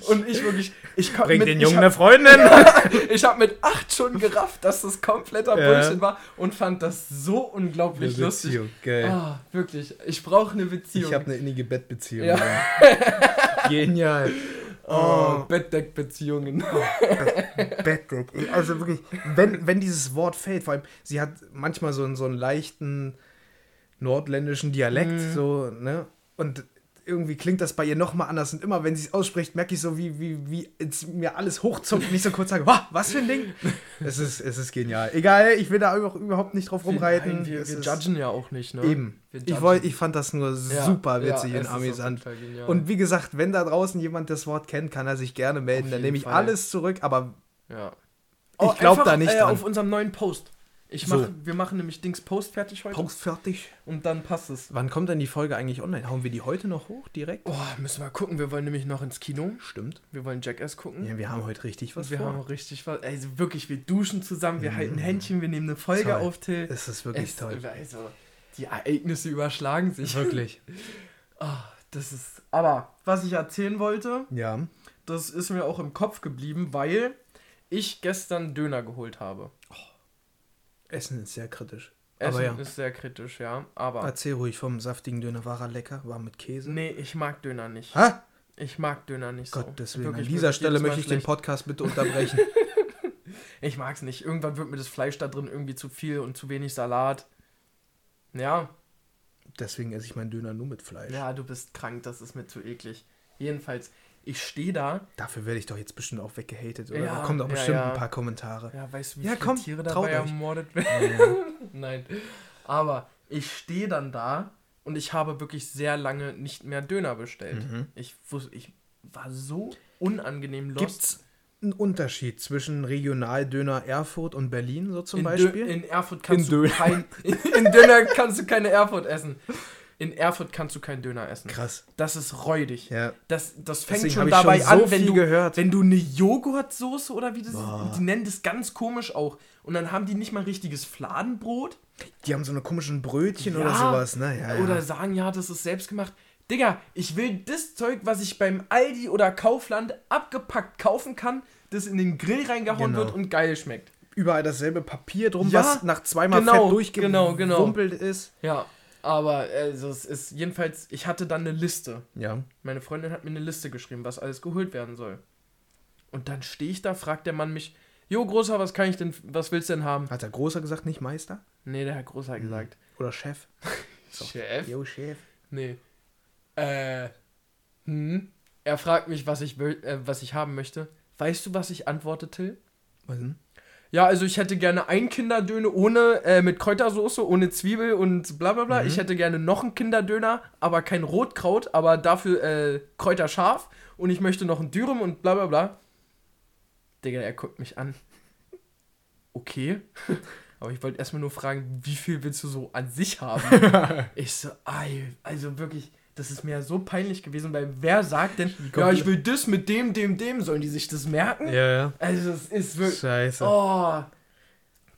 Und ich wirklich, ich Bring mit, den Jungen hab- eine Freundin. ich habe mit acht schon gerafft, dass das kompletter Ja. Bullshit war und fand das so unglaublich Eine lustig. Beziehung, geil. Ah, wirklich. Ich brauche eine Beziehung. Ich habe eine innige Bettbeziehung. Ja. Genial. Oh, Bettdeckbeziehungen. Bettdeck. Also wirklich, wenn, wenn dieses Wort fällt, vor allem, sie hat manchmal so, einen- so einen leichten nordländischen Dialekt, Mhm. so, ne? Und irgendwie klingt das bei ihr nochmal anders. Und immer, wenn sie es ausspricht, merke ich so, wie, wie, wie es mir alles hochzuckt und ich so kurz sage, "Wah, was für ein Ding? Es ist, es ist genial. Egal, ich will da auch überhaupt nicht drauf rumreiten. Nein, wir, wir judgen ja auch nicht, ne? Eben. Ich, wollt, ich fand das nur Ja, super witzig ja, und amüsant. Und wie gesagt, wenn da draußen jemand das Wort kennt, kann er sich gerne melden. Dann nehme ich Fall. alles zurück, aber Ja. Ich glaub da nicht äh, dran. auf unserem neuen Post. Ich So. mach, Wir machen nämlich Dings Post fertig heute Post fertig. und dann passt es. Wann kommt denn die Folge eigentlich online? Hauen wir die heute noch hoch direkt? Oh, müssen wir gucken. Wir wollen nämlich noch ins Kino. Stimmt. Wir wollen Jackass gucken. Ja, wir haben heute richtig was wir vor. haben richtig was. Also wirklich, wir duschen zusammen, wir halten Händchen, wir nehmen eine Folge Toll. auf, Till. Es ist wirklich Es- toll. Also, die Ereignisse überschlagen sich. Wirklich. Ah, das ist. Aber was ich erzählen wollte, Ja. das ist mir auch im Kopf geblieben, weil ich gestern Döner geholt habe. Essen ist sehr kritisch. Essen ja. ist sehr kritisch, ja. Aber. Erzähl ruhig vom saftigen Döner. War er lecker? War mit Käse? Nee, ich mag Döner nicht. Ha? Ich mag Döner nicht so. Gott, deswegen. Wirklich, An dieser Stelle möchte ich den. Podcast bitte unterbrechen. Ich mag's nicht. Irgendwann wird mir das Fleisch da drin irgendwie zu viel und zu wenig Salat. Ja, deswegen esse ich meinen Döner nur mit Fleisch. ja, du bist krank, das ist mir zu eklig. Jedenfalls, ich stehe da. Dafür werde ich doch jetzt bestimmt auch weggehatet, oder? Ja, da kommen doch ja, bestimmt ja. ein paar Kommentare. Ja, weißt du, wie Ja, viele komm, Tiere dabei ermordet werden? Ja. Nein. Aber ich stehe dann da und ich habe wirklich sehr lange nicht mehr Döner bestellt. Mhm. Ich wusste, ich war so unangenehm lost. Gibt's ein Unterschied zwischen Regionaldöner Erfurt und Berlin, so zum in Beispiel? Dö in Erfurt kannst In du Döner. kein. In, in Döner kannst du keine Erfurt essen. In Erfurt kannst du keinen Döner essen. Krass. Das ist räudig. Ja. Das, das fängt Deswegen schon dabei schon an, so wenn viel du, gehört. wenn du eine Joghurtsoße oder wie das Boah. die nennen das ganz komisch auch. Und dann haben die nicht mal richtiges Fladenbrot. Die haben so eine komischen Brötchen oder Ja. sowas, ne? Ja, ja. Oder sagen, ja, das ist selbst gemacht. Digga, ich will das Zeug, was ich beim Aldi oder Kaufland abgepackt kaufen kann, das in den Grill reingehauen Genau. wird und geil schmeckt. Überall dasselbe Papier drum, Ja, was nach zweimal genau, Fett genau, genau. durchgewumpelt ist. Ja, aber also es ist jedenfalls, ich hatte dann eine Liste. Ja. Meine Freundin hat mir eine Liste geschrieben, was alles geholt werden soll. Und dann stehe ich da, fragt der Mann mich, Jo, Großer, was kann ich denn, was willst du denn haben? Hat der Großer gesagt, nicht Meister? Nee, der Herr Großer hat gesagt. Oder Chef? So. Chef? Jo, Chef. Nee. Äh, hm? Er fragt mich, was ich, will, äh, was ich haben möchte. Weißt du, was ich antworte, Till? Was denn? Ja, also ich hätte gerne ein Kinderdöner ohne, äh, mit Kräutersoße, ohne Zwiebel und bla bla bla. Mhm. Ich hätte gerne noch einen Kinderdöner, aber kein Rotkraut, aber dafür äh, Kräuterscharf. Und ich möchte noch einen Dürüm und bla bla bla. Digga, er guckt mich an. Okay. aber ich wollte erstmal nur fragen, wie viel willst du so an sich haben? ich so, also wirklich, das ist mir so peinlich gewesen, weil wer sagt denn, ja, ich will das mit dem, dem, dem, sollen die sich das merken? Ja, ja. Also es ist wirklich. Scheiße. Oh,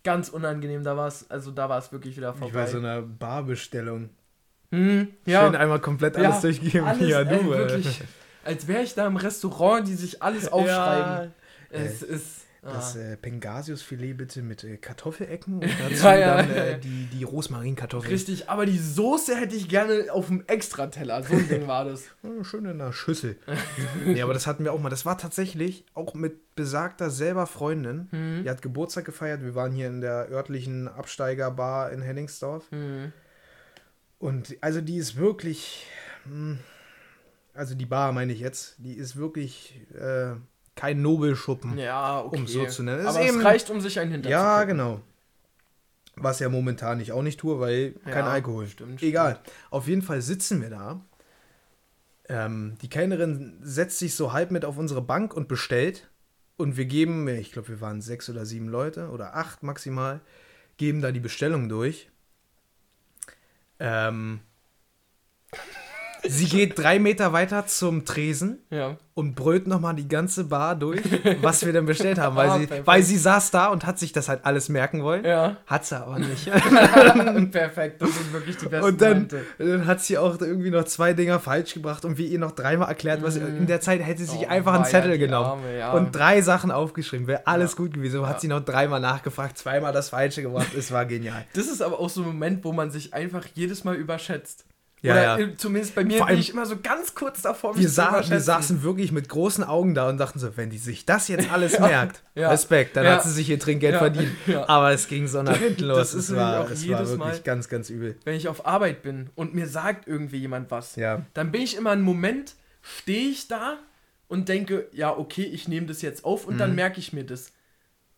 ganz unangenehm. Da war es, also da war es wirklich wieder ich war vorbei. so in einer Barbestellung. hm, ja, Schön einmal komplett alles Ja, durchgeben. alles, ja, du. ey, äh. wirklich. Als wäre ich da im Restaurant, die sich alles aufschreiben. Es ist. Ah. Das äh, Pengasius-Filet bitte mit äh, Kartoffelecken und dazu Ja, ja, dann äh, die, die Rosmarinkartoffeln. Richtig, aber die Soße hätte ich gerne auf dem Extrateller. So ein Ding war das. Schön in der Schüssel. nee, aber das hatten wir auch mal. Das war tatsächlich auch mit besagter selber Freundin. Hm. Die hat Geburtstag gefeiert. Wir waren hier in der örtlichen Absteigerbar in Henningsdorf. Hm. Und also die ist wirklich. hm, Also die Bar meine ich jetzt. Die ist wirklich äh, kein Nobelschuppen. Ja, okay. Um so zu nennen. Es Aber ist es eben- reicht, um sich einen Hinter Ja, genau. Was ja momentan ich auch nicht tue, weil kein Ja, Alkohol. stimmt, Egal. Auf jeden Fall sitzen wir da. Ähm, die Kellnerin setzt sich so halb mit auf unsere Bank und bestellt. Und wir geben, ich glaube, wir waren sechs oder sieben Leute oder acht maximal, geben da die Bestellung durch. Ähm, sie geht drei Meter weiter zum Tresen Ja. und brüllt nochmal die ganze Bar durch, was wir denn bestellt haben, weil, Ah, sie, perfekt. weil sie saß da und hat sich das halt alles merken wollen. Ja. Hat sie aber nicht. Perfekt, das sind wirklich die besten und dann, dann hat sie auch irgendwie noch zwei Dinger falsch gebracht und wir ihr noch dreimal erklärt, was in der Zeit hätte sie sich Oh, einfach einen Zettel genommen Arme, ja. und drei Sachen aufgeschrieben. Wäre alles Ja. gut gewesen. So hat sie noch dreimal nachgefragt, zweimal das Falsche gebracht. Es war genial. Das ist aber auch so ein Moment, wo man sich einfach jedes Mal überschätzt. Ja, Oder ja. äh, zumindest bei mir Vor bin ich immer so ganz kurz davor, Wir, sa wir saßen wirklich mit großen Augen da und dachten so, wenn die sich das jetzt alles merkt, ja. Respekt, dann Ja. hat sie sich ihr Trinkgeld Ja. verdient. Aber es ging so nach hinten los. Es war, auch es war wirklich Mal- ganz, ganz übel. Wenn ich auf Arbeit bin und mir sagt irgendwie jemand was, dann bin ich immer einen Moment, stehe ich da und denke, ja, okay, ich nehme das jetzt auf und Mhm. dann merke ich mir das.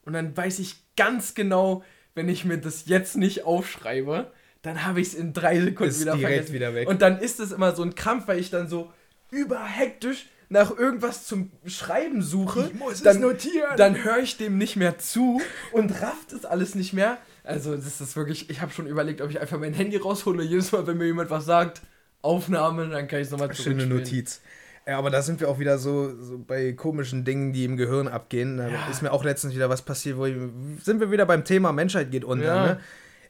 Und dann weiß ich ganz genau, wenn ich mir das jetzt nicht aufschreibe, dann habe ich es in drei Sekunden Ist wieder direkt vergessen. wieder weg. Und dann ist es immer so ein Krampf, weil ich dann so überhektisch nach irgendwas zum Schreiben suche. Ich muss es dann, notieren. Dann höre ich dem nicht mehr zu und rafft es alles nicht mehr. Also das ist wirklich, ich habe schon überlegt, ob ich einfach mein Handy raushole. Jedes Mal, wenn mir jemand was sagt, Aufnahme, dann kann ich es nochmal Schöne zurückspielen. Notiz. Ja, aber da sind wir auch wieder so, so bei komischen Dingen, die im Gehirn abgehen. Da Ja. ist mir auch letztens wieder was passiert, wo ich, sind wir wieder beim Thema Menschheit geht unter. Ja. Ne?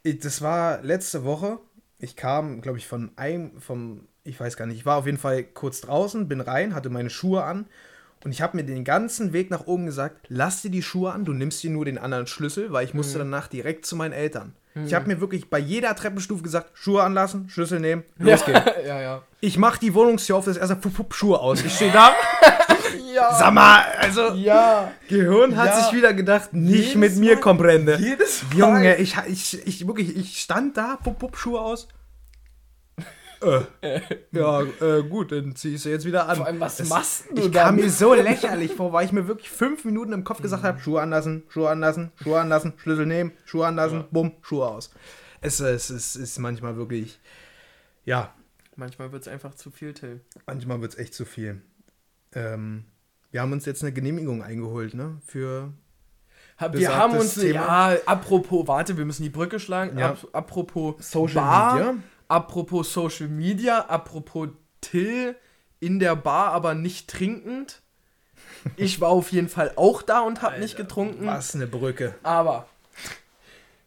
Das war letzte Woche. Ich kam, glaube ich, von einem, vom, ich weiß gar nicht, ich war auf jeden Fall kurz draußen, bin rein, hatte meine Schuhe an und ich habe mir den ganzen Weg nach oben gesagt, lass dir die Schuhe an, du nimmst dir nur den anderen Schlüssel, weil ich musste danach direkt zu meinen Eltern. Ich habe mir wirklich bei jeder Treppenstufe gesagt, Schuhe anlassen, Schlüssel nehmen, los geht's. ja, ja. Ich mach die Wohnungstür auf, das erste Schuhe aus. Ich stehe da. Ja. Sag mal, also Ja. Gehirn hat Ja. sich wieder gedacht, nicht Jedes mit mir Mal. komprende. Jedes Mal. Junge, ich, ich, ich wirklich, ich stand da, pup, pup, Schuhe aus. Äh, ja, äh, gut, dann zieh ich sie jetzt wieder an. Vor allem, was Das- machst du Ich dann? kam mir so lächerlich vor, weil ich mir wirklich fünf Minuten im Kopf gesagt habe, Schuhe anlassen, Schuhe anlassen, Schuhe anlassen, Schlüssel nehmen, Schuhe anlassen, bumm, Schuhe aus. Es, es, es ist manchmal wirklich, ja, Manchmal wird es einfach zu viel, Till. Manchmal wird es echt zu viel. Ähm, Wir haben uns jetzt eine Genehmigung eingeholt, ne? Für. Wir Besagtes haben uns, Thema. ja, apropos, warte, wir müssen die Brücke schlagen. Ja. Ap apropos Social Bar, Media. apropos Social Media, apropos Till in der Bar, aber nicht trinkend. Ich war auf jeden Fall auch da und habe nicht getrunken. Was eine Brücke. Aber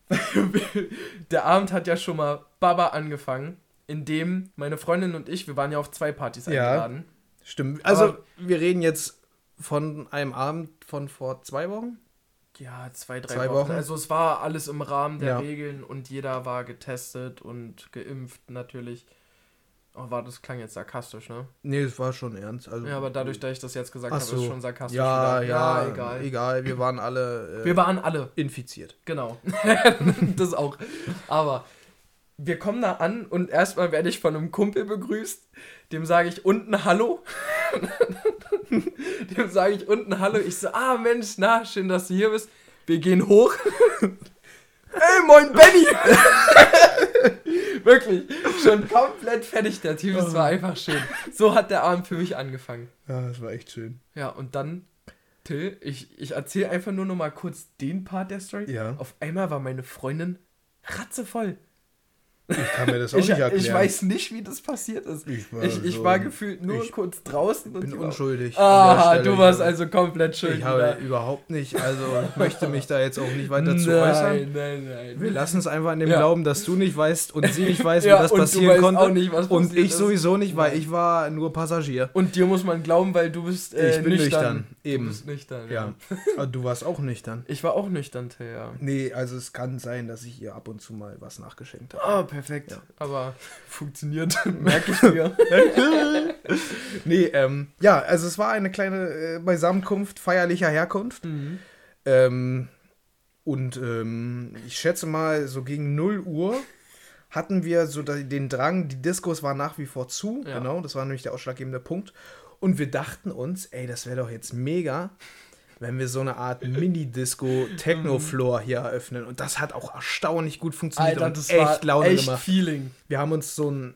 der Abend hat ja schon mal Baba angefangen, indem meine Freundin und ich, wir waren ja auf zwei Partys Ja. eingeladen. Stimmt. Also, Aber- wir reden jetzt von einem Abend von vor zwei Wochen. Ja, zwei, drei Zwei Wochen. Wochen. Also es war alles im Rahmen der Ja. Regeln und jeder war getestet und geimpft natürlich. Oh, war das klang jetzt sarkastisch, ne? Nee, es war schon ernst. Also, Ja, aber dadurch, dass ich das jetzt gesagt habe, so. ist schon sarkastisch. Ja, wieder. ja, egal. egal. Wir waren alle äh, Wir waren alle, infiziert. genau. das auch. Aber wir kommen da an und erstmal werde ich von einem Kumpel begrüßt. Dem sage ich unten Hallo. Dem sage ich unten Hallo. Ich so, ah Mensch, na, schön, dass du hier bist. Wir gehen hoch. Ey, moin Benny! Wirklich, schon komplett fertig der Typ. Es war einfach schön. So hat der Abend für mich angefangen. Ja, das war echt schön. Ja, und dann, Till, ich, ich erzähle einfach nur noch mal kurz den Part der Story. Ja. Auf einmal war meine Freundin ratzevoll. Ich kann mir das auch Ich, nicht erklären. ich weiß nicht, wie das passiert ist. Ich war ich, ich so- war gefühlt nur ich kurz draußen und bin unschuldig. Ah, du warst Ich- also komplett schuld. Ich habe wieder. überhaupt nicht, also ich möchte mich da jetzt auch nicht weiter zu nein, äußern. nein, nein. Wir lassen es einfach an dem Ja. Glauben, dass du nicht weißt und sie nicht weiß, wie Ja, das und du passieren weißt konnte. auch nicht, was und passiert ich ist. sowieso nicht, weil Nein. ich war nur Passagier. Und dir muss man glauben, weil du bist äh, Ich bin nüchtern. nüchtern, eben. Du bist nüchtern, Ja. ja. Du warst auch nüchtern. Ich war auch nüchtern, ja. Nee, also es kann sein, dass ich ihr ab und zu mal was nachgeschenkt habe. Ah, perfekt. Ja. Aber funktioniert, merke ich mir. Nee, ähm, ja, also es war eine kleine äh, Beisammenkunft feierlicher Herkunft. Mhm. Ähm, und ähm, ich schätze mal, so gegen 0 Uhr hatten wir so den Drang, die Diskos waren nach wie vor zu. Ja. Genau, das war nämlich der ausschlaggebende Punkt. Und wir dachten uns, ey, das wäre doch jetzt mega, wenn wir so eine Art Mini-Disco-Techno-Floor hier eröffnen. Und das hat auch erstaunlich gut funktioniert Alter, und das echt war Laune echt gemacht. Feeling. Wir haben uns so ein,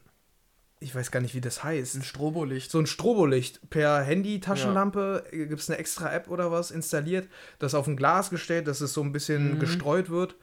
ich weiß gar nicht, wie das heißt Ein Strobolicht. so ein Strobolicht per Handy-Taschenlampe, gibt es eine extra App oder was installiert, das auf ein Glas gestellt, dass es so ein bisschen gestreut wird.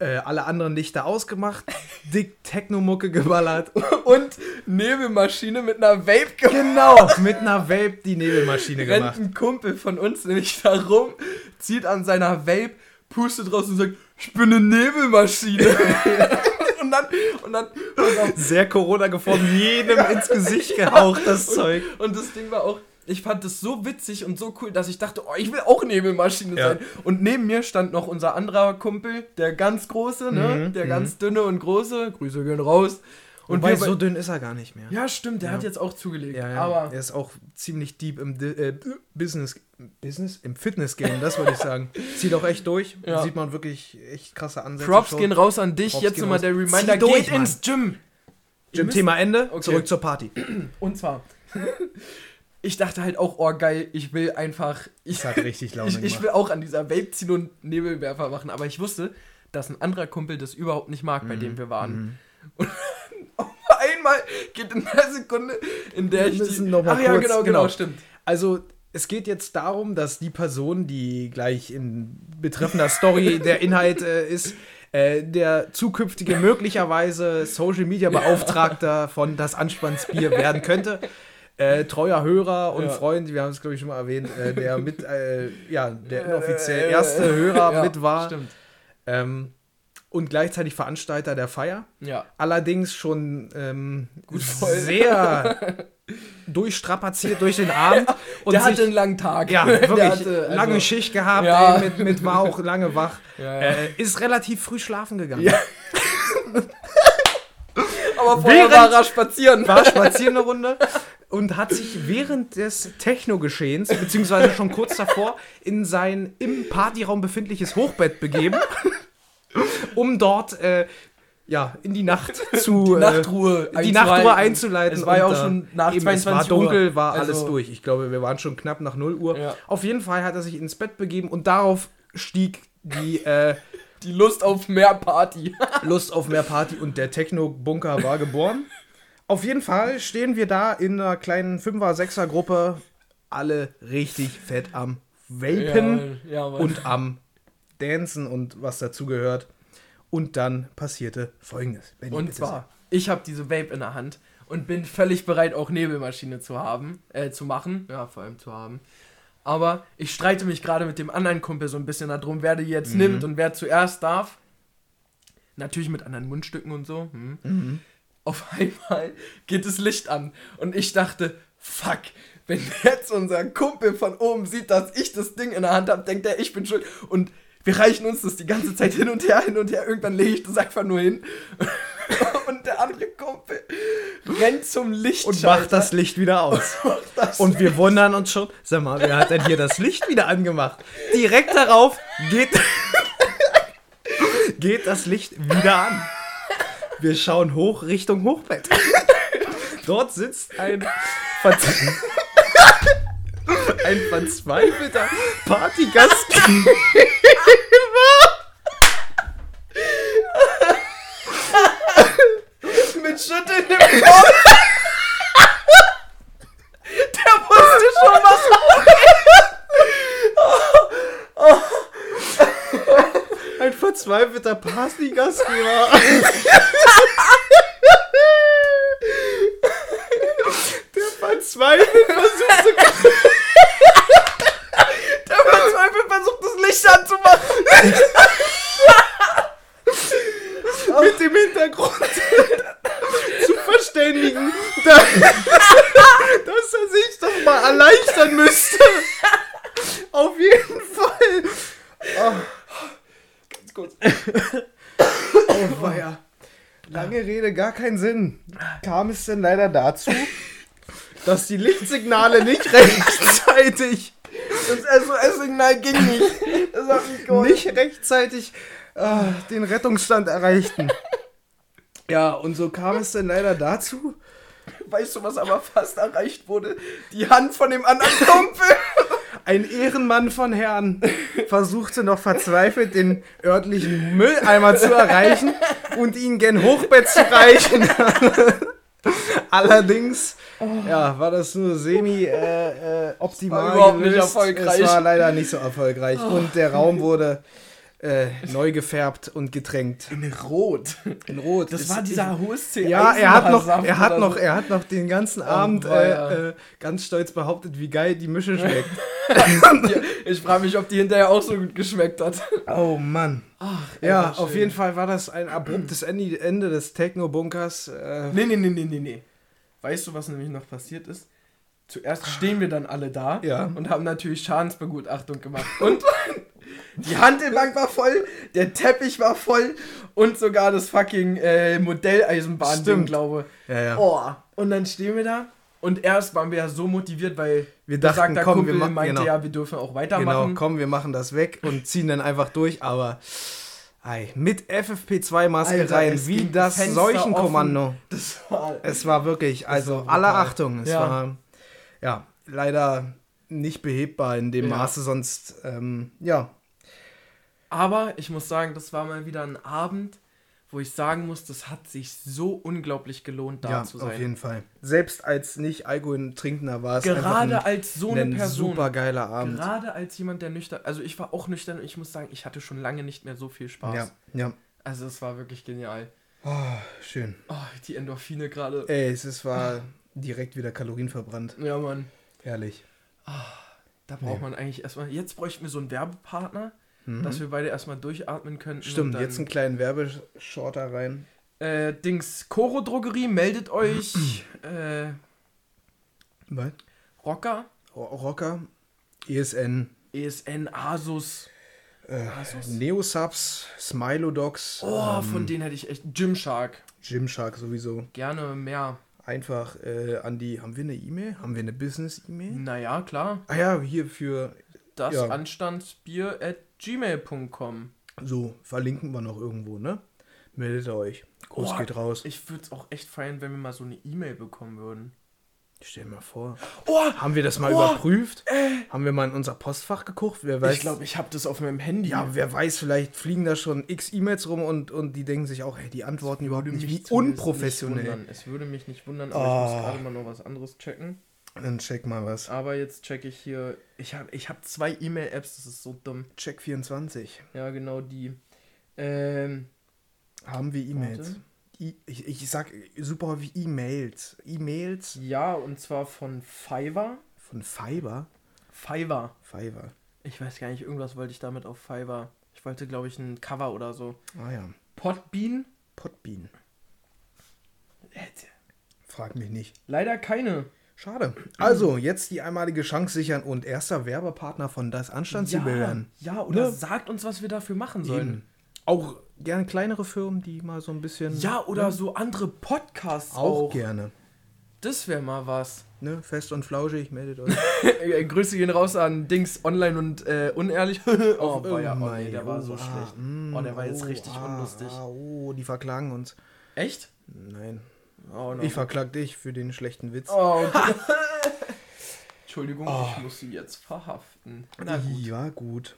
Äh, alle anderen Lichter ausgemacht, dick Techno-Mucke geballert. Und Nebelmaschine mit einer Vape gemacht. genau, mit einer Vape die Nebelmaschine Rennt gemacht. ein Kumpel von uns nämlich da rum, zieht an seiner Vape, pustet raus und sagt, ich bin eine Nebelmaschine. und dann, und dann, auf, Sehr Corona geformt, jedem ins Gesicht gehaucht, das Zeug. Und das Ding war auch, ich fand das so witzig und so cool, dass ich dachte, oh, ich will auch Nebelmaschine Ja. sein. Und neben mir stand noch unser anderer Kumpel, der ganz große, ne? Mhm, der mhm. ganz dünne und große. Grüße gehen raus. Und Wobei, so dünn ist er gar nicht mehr. ja, stimmt, der Ja. hat jetzt auch zugelegt. Ja, ja. Aber er ist auch ziemlich deep im äh, Business, Business, im Fitness-Game, das würde ich sagen. Zieht auch echt durch. Sieht man wirklich echt krasse Ansätze. Props schon. gehen raus an dich. Props jetzt nochmal der Reminder, durch, geht Mann. ins Gym. Ihr Gym müsst- Thema Ende, Okay. zurück zur Party. Und zwar, ich dachte halt auch, oh geil, ich will einfach, ich, Das hat richtig Laune ich, ich will auch an dieser Vape ziehen und Nebelwerfer machen, aber ich wusste, dass ein anderer Kumpel das überhaupt nicht mag, Mhm. bei dem wir waren. Und auf einmal geht in der Sekunde, in der Wir ich müssen die, noch mal Ach ja, kurz- genau, genau, genau. stimmt. Also, es geht jetzt darum, dass die Person, die gleich in betreffender Story der Inhalt äh, ist, äh, der zukünftige möglicherweise Social Media Beauftragter von das Anspannsbier werden könnte. Äh, treuer Hörer und Ja. Freund, wir haben es glaube ich schon mal erwähnt, äh, der mit, äh, ja, der Äh, inoffiziell äh, erste Hörer ja, mit war Stimmt. ähm, und gleichzeitig Veranstalter der Feier. Ja. Allerdings schon ähm, sehr durchstrapaziert durch den Abend. Und der sich- hatte einen langen Tag. ja, wirklich hatte, also- lange Schicht gehabt, Ja. ey, mit, mit war auch lange wach. Ja, ja. Äh, ist relativ früh schlafen gegangen. Ja. Aber vorher Während- war er spazieren. War spazieren eine Runde und hat sich während des Techno-Geschehens, beziehungsweise schon kurz davor, in sein im Partyraum befindliches Hochbett begeben, um dort äh, ja, in die Nacht zu Die Nachruhe äh, die Nachruhe einzuleiten. Es war ja auch äh, schon nach eben, 22 Es war dunkel, war Uhr. alles Also- durch. Ich glaube, wir waren schon knapp nach 0 Uhr. Ja. Auf jeden Fall hat er sich ins Bett begeben und darauf stieg die äh, Die Lust auf mehr Party. Lust auf mehr Party und der Techno-Bunker war geboren. Auf jeden Fall stehen wir da in einer kleinen 5er, 6er Gruppe alle richtig fett am Vapen Ja, ja, und am Dancen und was dazugehört. Und dann passierte folgendes. Benny, Und zwar, ich habe diese Vape in der Hand und bin völlig bereit, auch Nebelmaschine zu haben, äh, zu machen. Ja, vor allem zu haben. Aber ich streite mich gerade mit dem anderen Kumpel so ein bisschen darum, wer die jetzt Mhm. nimmt und wer zuerst darf. Natürlich mit anderen Mundstücken und so. Hm. Mhm. Auf einmal geht das Licht an und ich dachte, fuck, wenn jetzt unser Kumpel von oben sieht, dass ich das Ding in der Hand habe, denkt er, ich bin schuld. Und wir reichen uns das die ganze Zeit hin und her, hin und her. Irgendwann lege ich das einfach nur hin. Und der andere Kumpel rennt zum Licht Und macht das Licht wieder aus. das Und wir wundern uns schon, sag mal, wer hat denn hier das Licht wieder angemacht? Direkt darauf geht, geht das Licht wieder an. Wir schauen hoch Richtung Hochbett. Dort sitzt ein, ein verzweifelter Partygastgeber. mit Schütteln im Kopf. Der wusste schon, was Ein verzweifelter Partygastgeber. Der verzweifelt versucht zu Der verzweifelt versucht, das Licht anzumachen. mit dem Hintergrund zu verständigen, da, dass er sich doch mal erleichtern müsste. Auf jeden Fall. Ganz kurz. Oh, weia. Lange Rede, gar keinen Sinn. Kam es denn leider dazu, dass die Lichtsignale nicht rechtzeitig, Das SOS-Signal ging nicht. Das hat mich geholfen. nicht rechtzeitig äh, den Rettungsstand erreichten? Ja, und so kam es denn leider dazu, Weißt du, was aber fast erreicht wurde? Die Hand von dem anderen Kumpel. Ein Ehrenmann von Herrn versuchte noch verzweifelt, den örtlichen Mülleimer zu erreichen und ihn gen Hochbett zu reichen. Allerdings ja, war das nur semi-optimal. Äh, überhaupt nicht erfolgreich. Es war leider nicht so erfolgreich. Und der Raum wurde äh, neu gefärbt und getränkt. In Rot. In Rot. Das Es- war dieser HSC. ja, er hat noch, er hat noch, er hat noch den ganzen Abend weia. äh, äh, ganz stolz behauptet, wie geil die Mische schmeckt. Ich frage mich, ob die hinterher auch so gut geschmeckt hat. Oh Mann. Ach, Ja, auf schön. jeden Fall war das ein abruptes Ende, Ende des Techno-Bunkers. Äh, Nee, nee, nee, nee, nee, nee. Weißt du, was nämlich noch passiert ist? Zuerst stehen wir dann alle da Ja. und haben natürlich Schadensbegutachtung gemacht. Und die Handelbank war voll, der Teppich war voll und sogar das fucking äh, Modelleisenbahn, Stimmt. glaube ja, ja. Oh, und dann stehen wir da und erst waren wir ja so motiviert, weil Wir dachten, besagter komm, Kumpel wir machen- meinte genau. ja, wir dürfen auch genau, weitermachen. komm, wir machen das weg und ziehen dann einfach durch, aber ei, mit FFP2-Maske Alter, rein, wie das Fenster Seuchenkommando. Das war Es war wirklich, also aller. Achtung, es Ja. war ja leider nicht behebbar in dem Ja. Maße, sonst ähm, ja, Aber ich muss sagen, das war mal wieder ein Abend, wo ich sagen muss, das hat sich so unglaublich gelohnt, da ja, zu auf sein. jeden Fall. Selbst als nicht Alkoholtrinkender war es Gerade ein, als so eine ein Person. super geiler Abend. Gerade als jemand, der nüchtern. Also ich war auch nüchtern und ich muss sagen, ich hatte schon lange nicht mehr so viel Spaß. Ja, ja. Also es war wirklich genial. Oh, schön. Oh, die Endorphine gerade. Ey, es ist, war direkt wieder Kalorien verbrannt. Ja, Mann. Herrlich. Da braucht Nee. man eigentlich erstmal. Jetzt bräuchten wir so einen Werbepartner, Mhm. dass wir beide erstmal durchatmen könnten. und Stimmt, jetzt einen kleinen Werbeshorter rein. Äh, Dings, Coro Drogerie, meldet euch. äh, Was? Rocker, Ro- Rocker, ESN, ESN, Asus. äh, Asus? Neosubs, Smilodogs, Oh, ähm, von denen hätte ich echt. Gymshark. Gymshark sowieso. Gerne mehr. Einfach äh, an die, haben wir eine E-Mail? Haben wir eine Business-E-Mail? Naja, klar. Ah ja, hier für, Das Ja. Anstandsbier at gmail.com. so, verlinken wir noch irgendwo, ne? Meldet euch. Gruß Oh, geht raus. Ich würde es auch echt feiern, wenn wir mal so eine E-Mail bekommen würden. Stell dir mal vor. Oh, Haben wir das mal Oh, überprüft? Haben wir mal in unser Postfach geguckt? Wer weiß, ich glaube, ich habe das auf meinem Handy. Ja, wer weiß, vielleicht fliegen da schon x E-Mails rum und, und die denken sich auch, hey, die antworten überhaupt nicht. Wie unprofessionell. Nicht es würde mich nicht wundern, aber Oh. ich muss gerade mal noch was anderes checken. Dann check mal was. Aber jetzt checke ich hier. Ich habe ich hab zwei E-Mail-Apps, das ist so dumm. Check 24. Ja, genau die. Ähm, Haben wir E-Mails? Ich, ich sag super häufig E-Mails. E-Mails ja, und zwar von Fiverr. von Fiverr. Fiverr. Fiverr. Ich weiß gar nicht, irgendwas wollte ich damit auf Fiverr. Ich wollte, glaube ich, ein Cover oder so. Ah ja. Podbean. Äh, Frag mich nicht. Leider keine. Schade. Also, jetzt die einmalige Chance sichern und erster Werbepartner von Das Anstandsziel werden. ja, oder Ne? sagt uns, was wir dafür machen sollen. Eben. Auch gerne kleinere Firmen, die mal so ein bisschen. Ja, oder ne? so andere Podcasts auch, auch. gerne. Das wäre mal was. Ne? Fest und flauschig, meldet euch. Äh, Grüße gehen raus an Dings online und äh, unehrlich. oh, boah, ja, oh, nee, der war oh, so ah, schlecht. mm, Oh, der war jetzt oh, richtig ah, unlustig. Ah, oh, die verklagen uns. Echt? Nein. Oh, no. Ich verklag dich für den schlechten Witz. Oh, okay. Entschuldigung, Oh. ich muss sie jetzt verhaften. Na gut. Ja, gut.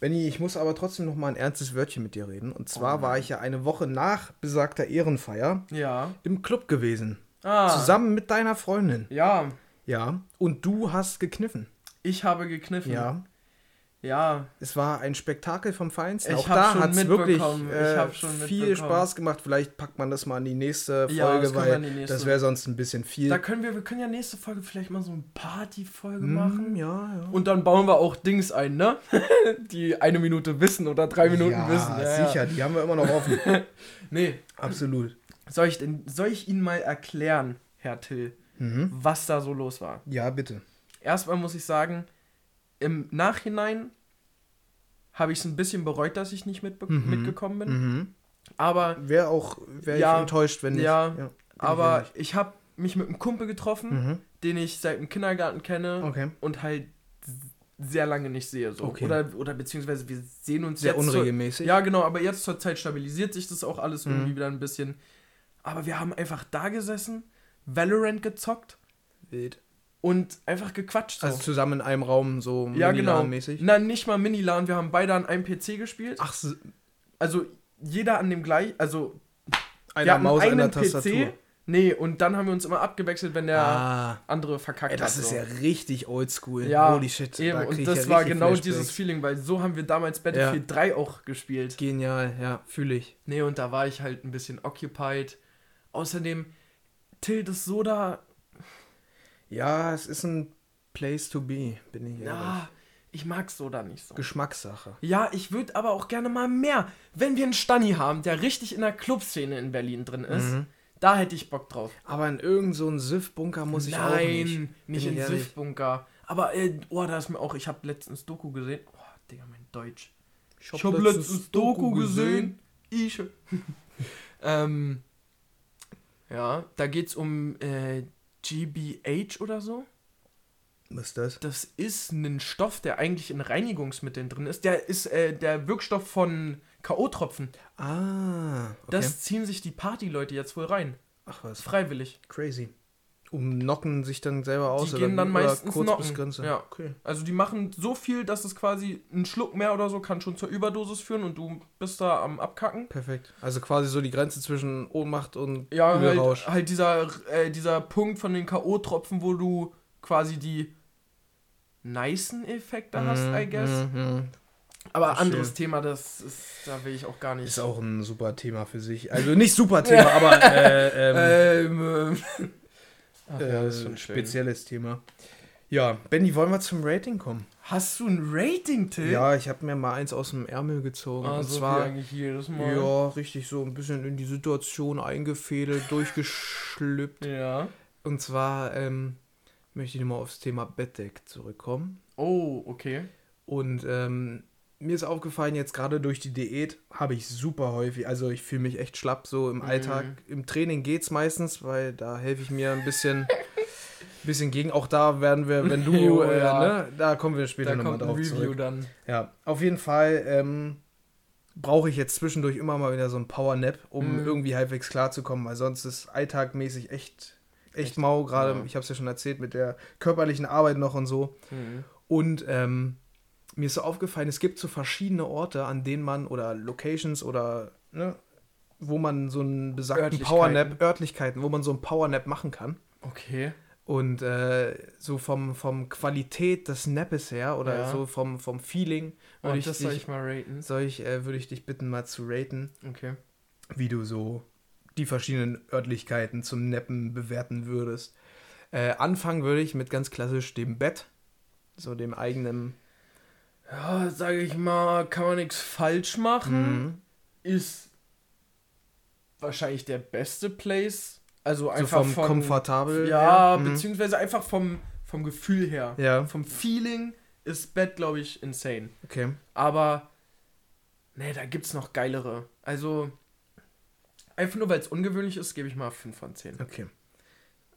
Benny, ich muss aber trotzdem noch mal ein ernstes Wörtchen mit dir reden. Und zwar Oh war ich ja eine Woche nach besagter Ehrenfeier Ja. im Club gewesen. Ah. Zusammen mit deiner Freundin. Ja, Ja. Und du hast gekniffen. ich habe gekniffen. Ja. Ja. Es war ein Spektakel vom Feinsten. Ich Auch da schon hat es wirklich äh, viel. Spaß gemacht. Vielleicht packt man das mal in die nächste Ja, Folge, das können wir weil nächste- das wäre sonst ein bisschen viel. Da können wir, wir können ja nächste Folge vielleicht mal so eine Partyfolge Hm, machen. Ja, ja. Und dann bauen wir auch Dings ein, ne? Die eine Minute wissen oder drei Minuten ja, wissen. Ja, sicher, Ja. die haben wir immer noch offen. Nee, Absolut. soll ich, denn, soll ich Ihnen mal erklären, Herr Till, Mhm. was da so los war? Ja, bitte. Erstmal muss ich sagen, im Nachhinein habe ich es ein bisschen bereut, dass ich nicht mitbe Mhm. mitgekommen bin. Mhm. Aber, Wäre auch, wäre Ja, ich enttäuscht, wenn nicht. ja, bin aber ehrlich. ich habe mich mit einem Kumpel getroffen, Mhm. den ich seit dem Kindergarten kenne Okay. und halt sehr lange nicht sehe. So. Okay. Oder, oder beziehungsweise wir sehen uns Sehr jetzt zur- unregelmäßig. Ja, genau, aber jetzt zur Zeit stabilisiert sich das auch alles irgendwie Mhm. wieder ein bisschen. Aber wir haben einfach da gesessen, Valorant gezockt Wild. Und einfach gequatscht. So. Also zusammen in einem Raum, so ja, genau. mäßig. Na, nicht mal Minilan, wir haben beide an einem PC gespielt. Ach, so- Also jeder an dem gleich, also einer Maus, einer Tastatur. Nee, und dann haben wir uns immer abgewechselt, wenn der ah, andere verkackt ey, das hat. ist so. ja richtig oldschool. Ja, Holy shit. Eben, da und das ja war genau Flashbacks. dieses Feeling, weil so haben wir damals Battlefield 3 auch gespielt. Genial, ja, fühle ich. Nee, und da war ich halt ein bisschen occupied. Außerdem, Till, das Soda, Ja, es ist ein Place to be, bin ich ehrlich. ja, ich mag Soda nicht so. Geschmackssache. Ja, ich würde aber auch gerne mal mehr. Wenn wir einen Stani haben, der richtig in der Clubszene in Berlin drin ist, Mhm. da hätte ich Bock drauf. Aber in irgendeinem so einen Siff-Bunker muss ich auch Nein, nicht. nicht, Bin ich in ehrlich. Siffbunker. Aber, äh, oh, da ist mir auch, ich habe letztens Doku gesehen. Oh, Digga, mein Deutsch. Ich habe letztens Doku gesehen. Ich. ähm, ja, da geht's um äh, GBH oder so. Was ist das? Das ist ein Stoff, der eigentlich in Reinigungsmitteln drin ist. Der ist äh, der Wirkstoff von K.O.-Tropfen. Ah, okay. Das ziehen sich die Partyleute jetzt wohl rein. Ach was, Freiwillig. crazy. Um knocken sich dann selber aus Die gehen dann oder meistens kurz knocken. bis Grenze. Ja. Okay. Also die machen so viel, dass es quasi ein Schluck mehr oder so kann schon zur Überdosis führen und du bist da am Abkacken. Perfekt. Also quasi so die Grenze zwischen Ohnmacht und Ja, Übelrausch. halt, halt dieser, äh, dieser Punkt von den K.O.-Tropfen, wo du quasi die nicen Effekte hast, I guess. Mhm. Aber verstehe. anderes Thema, das ist, da will ich auch gar nicht. Ist auch ein super Thema für sich. Also nicht super Thema, aber äh, ähm, Ähm, Ach, ja, äh, das ist schon schön. spezielles Thema. Ja, Benny, wollen wir zum Rating kommen? Hast du ein Rating, Till? Ja, ich habe mir mal eins aus dem Ärmel gezogen. ah, und so zwar eigentlich jedes Mal. Ja, richtig so ein bisschen in die Situation eingefädelt, durchgeschlüpft. Ja. Und zwar ähm, möchte ich nochmal aufs Thema Bettdeck zurückkommen. Oh, okay. Und ähm, mir ist aufgefallen, jetzt gerade durch die Diät habe ich super häufig, also ich fühle mich echt schlapp so im Mhm. Alltag. Im Training geht's meistens, weil da helfe ich mir ein bisschen, bisschen gegen. Auch da werden wir, wenn du, Jo, äh, ja. ne, da kommen wir später nochmal drauf Review zurück. dann. Ja, auf jeden Fall ähm, brauche ich jetzt zwischendurch immer mal wieder so ein Power-Nap, um Mhm. irgendwie halbwegs klarzukommen, weil sonst ist alltagmäßig echt, echt, Echt, mau, gerade, ja. ich habe es ja schon erzählt, mit der körperlichen Arbeit noch und so. Mhm. Und ähm, mir ist so aufgefallen, es gibt so verschiedene Orte, an denen man, oder Locations oder, ne, wo man so einen besagten. Powernap, Örtlichkeiten, wo man so einen Powernap machen kann. Okay. Und äh, so vom, vom Qualität des Nappes her oder Ja. so vom, vom Feeling würde ich, das soll dich, ich mal raten. soll ich, äh, würde ich dich bitten, mal zu raten, Okay. wie du so die verschiedenen Örtlichkeiten zum Nappen bewerten würdest. Äh, anfangen würde ich mit ganz klassisch dem Bett, so dem eigenen. Ja, sage ich mal, kann man nichts falsch machen. Mhm. Ist wahrscheinlich der beste Place. Also So einfach vom von, komfortabel. Ja. Mhm. beziehungsweise einfach vom, vom Gefühl her. Ja, Vom Feeling ist Bett, glaube ich, insane. okay. Aber, nee, da gibt's noch geilere. Also, einfach nur weil es ungewöhnlich ist, gebe ich mal 5 von 10. Okay.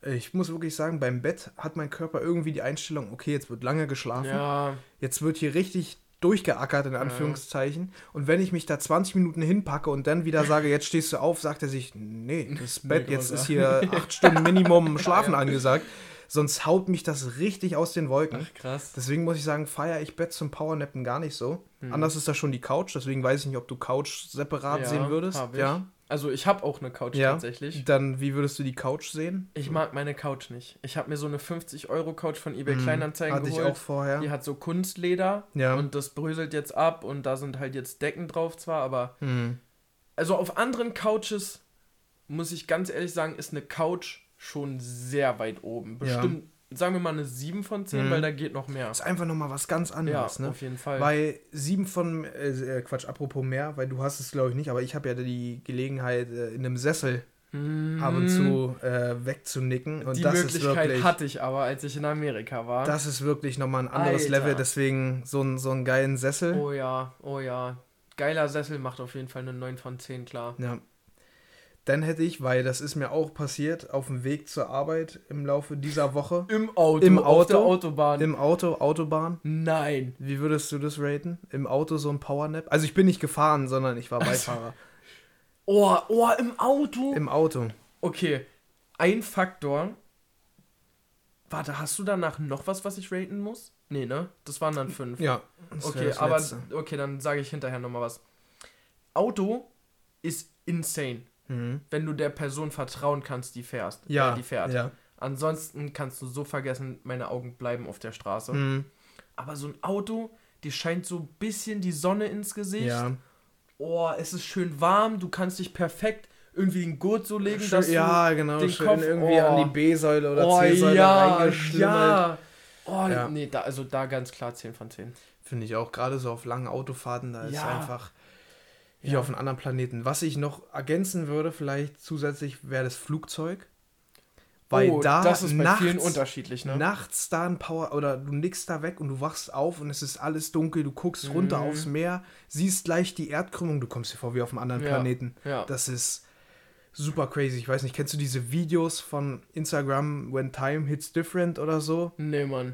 Ich muss wirklich sagen, beim Bett hat mein Körper irgendwie die Einstellung, okay, jetzt wird lange geschlafen. Ja, Jetzt wird hier richtig durchgeackert, in Anführungszeichen. Und wenn ich mich da 20 Minuten hinpacke und dann wieder sage, jetzt stehst du auf, sagt er sich, nee, das Bett, jetzt ist hier acht Stunden Minimum Schlafen angesagt. Sonst haut mich das richtig aus den Wolken. ach krass. Deswegen muss ich sagen, feiere ich Bett zum Powernappen gar nicht so. Anders ist das schon die Couch, deswegen weiß ich nicht, ob du Couch separat Hm. Ja, sehen würdest. Ja. Also, ich habe auch eine Couch Ja. tatsächlich. Dann, wie würdest du die Couch sehen? Ich mag meine Couch nicht. Ich habe mir so eine 50-Euro-Couch von eBay Mhm. Kleinanzeigen Hatte ich geholt. auch vorher. Die hat so Kunstleder Ja. und das bröselt jetzt ab und da sind halt jetzt Decken drauf zwar, aber Mhm. also auf anderen Couches muss ich ganz ehrlich sagen, ist eine Couch schon sehr weit oben. Ja. Sagen wir mal eine 7 von 10, Mhm. weil da geht noch mehr. Ist einfach nochmal was ganz Ja, anderes, ne? auf jeden Fall. Weil sieben von, äh, Quatsch, apropos mehr, weil du hast es glaube ich nicht, aber ich habe ja die Gelegenheit, äh, in einem Sessel ab und zu äh, wegzunicken. Und Mhm. Die das ist Möglichkeit wirklich, hatte ich aber, als ich in Amerika war. das ist wirklich nochmal ein anderes Alter. Level, deswegen so, ein, so einen geilen Sessel. oh ja, oh ja. Geiler Sessel macht auf jeden Fall eine 9 von 10, klar. Ja. Dann hätte ich, weil das ist mir auch passiert, auf dem Weg zur Arbeit im Laufe dieser Woche, Im Auto, Im auf der Auto? Autobahn. im Auto, Autobahn. Nein. Wie würdest du das raten? Im Auto so ein Powernap? Also ich bin nicht gefahren, sondern ich war Beifahrer. Oh, oh, im Auto. Im Auto. Okay, ein Faktor. Warte, hast du danach noch was, was ich raten muss? Nee, ne? Das waren dann fünf. Ja. Okay, aber okay, dann sage ich hinterher nochmal was. Auto ist insane, Mhm. wenn du der Person vertrauen kannst, die fährst. Ja, Äh, die fährt. ja. Ansonsten kannst du so vergessen, meine Augen bleiben auf der Straße. Mhm. Aber so ein Auto, die scheint so ein bisschen die Sonne ins Gesicht. Ja. Oh, es ist schön warm, du kannst dich perfekt irgendwie den Gurt so legen, Schön, dass ja, genau. den Schön Kopf- irgendwie oh. an die B-Säule oder oh, C-Säule ja, reingeschlimmert. ja. Oh, Ja. nee, da, also da ganz klar 10 von 10. Finde ich auch, gerade so auf langen Autofahrten, da ist Ja. einfach wie Ja. auf einem anderen Planeten. Was ich noch ergänzen würde, vielleicht zusätzlich, wäre das Flugzeug. Weil oh, da das ist bei nachts, vielen unterschiedlich, ne? nachts da ein Power oder du nickst da weg und du wachst auf und es ist alles dunkel, du guckst runter Mhm. aufs Meer, siehst gleich die Erdkrümmung, du kommst dir vor wie auf einem anderen Ja. Planeten. ja. Das ist super crazy. Ich weiß nicht, kennst du diese Videos von Instagram, When Time Hits Different oder so? Nee, Mann.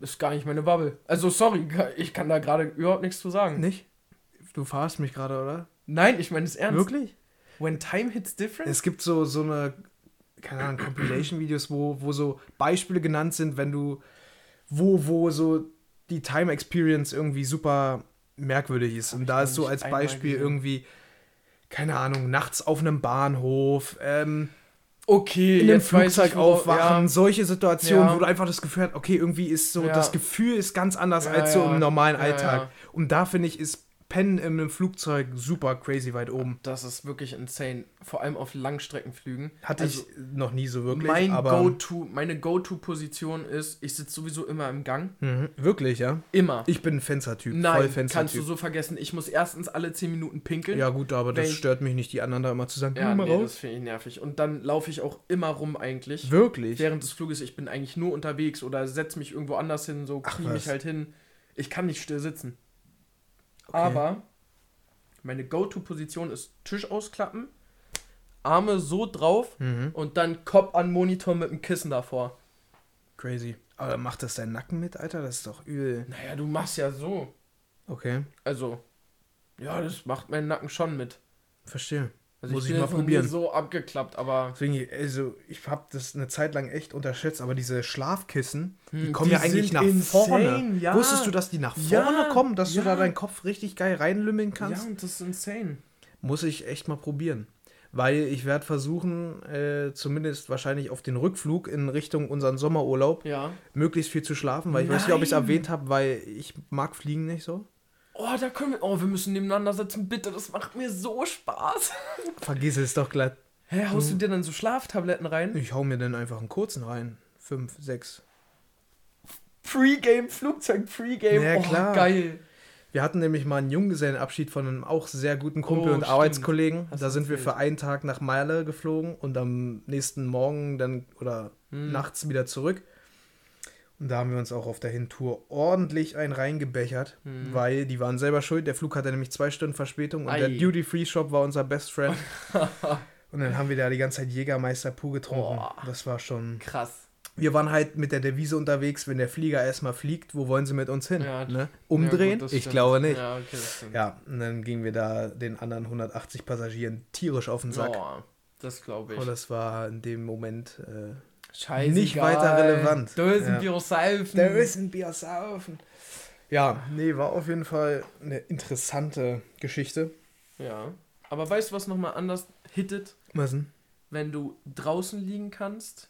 Ist gar nicht meine Bubble. Also, sorry, ich kann da gerade überhaupt nichts zu sagen. Nicht? Du verarschst mich gerade, oder? Nein, ich meine es ernst. Wirklich? When time hits different? Es gibt so, so eine, keine Ahnung, Compilation-Videos, wo, wo so Beispiele genannt sind, wenn du, wo, wo so die Time Experience irgendwie super merkwürdig ist. Hab Und da ist so als Beispiel gesehen. irgendwie, keine Ahnung, nachts auf einem Bahnhof, ähm, okay, in einem Flugzeug aufwachen, solche Situationen, Ja. wo du einfach das Gefühl hast, okay, irgendwie ist so, Ja. das Gefühl ist ganz anders Ja, als so ja. im normalen Ja, Alltag. ja. Und da finde ich, ist Pennen in einem Flugzeug super crazy weit oben. Das ist wirklich insane. Vor allem auf Langstreckenflügen. Hatte Also, ich noch nie so wirklich, mein Go-To, meine Go-To-Position ist, ich sitze sowieso immer im Gang. Mhm, wirklich, ja. Immer. Ich bin ein Fenstertyp, voll Nein, kannst du Fenstertyp. so vergessen. Ich muss erstens alle 10 Minuten pinkeln. Ja gut, aber das ich- stört mich nicht, die anderen da immer zu sagen, Ja, "Geh mal nee, raus. das finde ich nervig. Und dann laufe ich auch immer rum eigentlich. Wirklich? Während des Fluges, ich bin eigentlich nur unterwegs oder setze mich irgendwo anders hin, so was. mich halt hin. Ich kann nicht still sitzen. Okay. Aber meine Go-To-Position ist Tisch ausklappen, Arme so drauf Mhm. und dann Kopf an Monitor mit dem Kissen davor. Crazy. Aber macht das dein Nacken mit, Alter? Das ist doch übel. Naja, du machst ja so. Okay, Also, ja, das macht meinen Nacken schon mit. verstehe. Also Muss ich bin mal probieren. so abgeklappt, aber Deswegen, also ich habe das eine Zeit lang echt unterschätzt, aber diese Schlafkissen, die Hm, kommen die ja eigentlich nach insane, vorne. ja. Wusstest du, dass die nach vorne Ja, kommen, dass ja. du da deinen Kopf richtig geil reinlümmeln kannst? ja, das ist insane. Muss ich echt mal probieren. weil ich werde versuchen, äh, zumindest wahrscheinlich auf den Rückflug in Richtung unseren Sommerurlaub, möglichst viel zu schlafen, weil ich weiß nicht, ob ich es Nein. erwähnt habe, weil ich mag Fliegen nicht so. Oh, da können wir. Oh, wir müssen nebeneinander sitzen, bitte. Das macht mir so Spaß. Vergiss es doch glatt. Hä, haust du dir dann so Schlaftabletten rein? Ich hau mir dann einfach einen kurzen rein. Fünf, sechs. Pre-Game, Flugzeug, Pre-Game. Ja, oh, klar. geil. Wir hatten nämlich mal einen Junggesellenabschied von einem auch sehr guten Kumpel Oh, und stimmt. Arbeitskollegen. Hast da sind wir für einen Tag nach Meile geflogen und am nächsten Morgen dann oder Hm. nachts wieder zurück. Und da haben wir uns auch auf der Hintour ordentlich einen reingebechert, Hm. weil die waren selber schuld. Der Flug hatte nämlich zwei Stunden Verspätung und Ei. der Duty-Free-Shop war unser Best Friend. und dann haben wir da die ganze Zeit Jägermeister pur getrunken. Boah. Das war schon. Krass. Wir waren halt mit der Devise unterwegs, wenn der Flieger erstmal fliegt, wo wollen sie mit uns hin? Ja, ne? Umdrehen? Ja, gut, ich glaube nicht. Ja, okay. Ja, und dann gingen wir da den anderen 180 Passagieren tierisch auf den Sack. Oh, das glaube ich. Und das war in dem Moment. Äh, Scheiße. nicht weiter relevant. Da ist ein Ja. Saufen. da ist ein Bier saufen. Ja, nee, war auf jeden Fall eine interessante Geschichte. Ja. Aber weißt du, was nochmal anders hittet? Was denn? Wenn du draußen liegen kannst,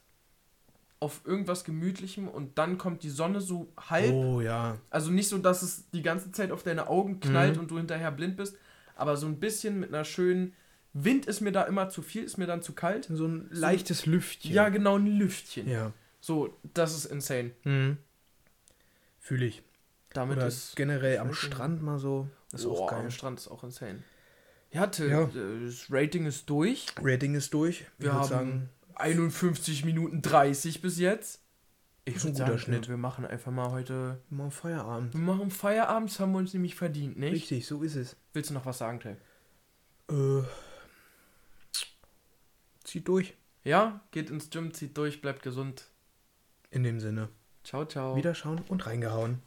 auf irgendwas Gemütlichem und dann kommt die Sonne so halb. Oh ja. Also nicht so, dass es die ganze Zeit auf deine Augen knallt Mhm. und du hinterher blind bist, aber so ein bisschen mit einer schönen. Wind ist mir da immer zu viel, ist mir dann zu kalt. So ein leichtes Lüftchen. Ja, genau, ein Lüftchen. Ja. So, das ist insane. Mhm. Fühle ich. Damit Oder ist. generell am. Strand mal so. Das ist auch Boah, geil. Am Strand ist auch insane. Ja, Till, Ja. äh, das Rating ist durch. Rating ist durch. Ich Wir würd haben sagen, 51 Minuten 30 bis jetzt. Ich Ist ein würde guter sagen, Schnitt. wir machen einfach mal heute. mal Feierabend. Wir machen Feierabend, das haben wir uns nämlich verdient, nicht? Richtig, so ist es. Willst du noch was sagen, Till? Äh, zieht durch. Ja, geht ins Gym, zieht durch, bleibt gesund. In dem Sinne. Ciao, ciao. Wiederschauen und reingehauen.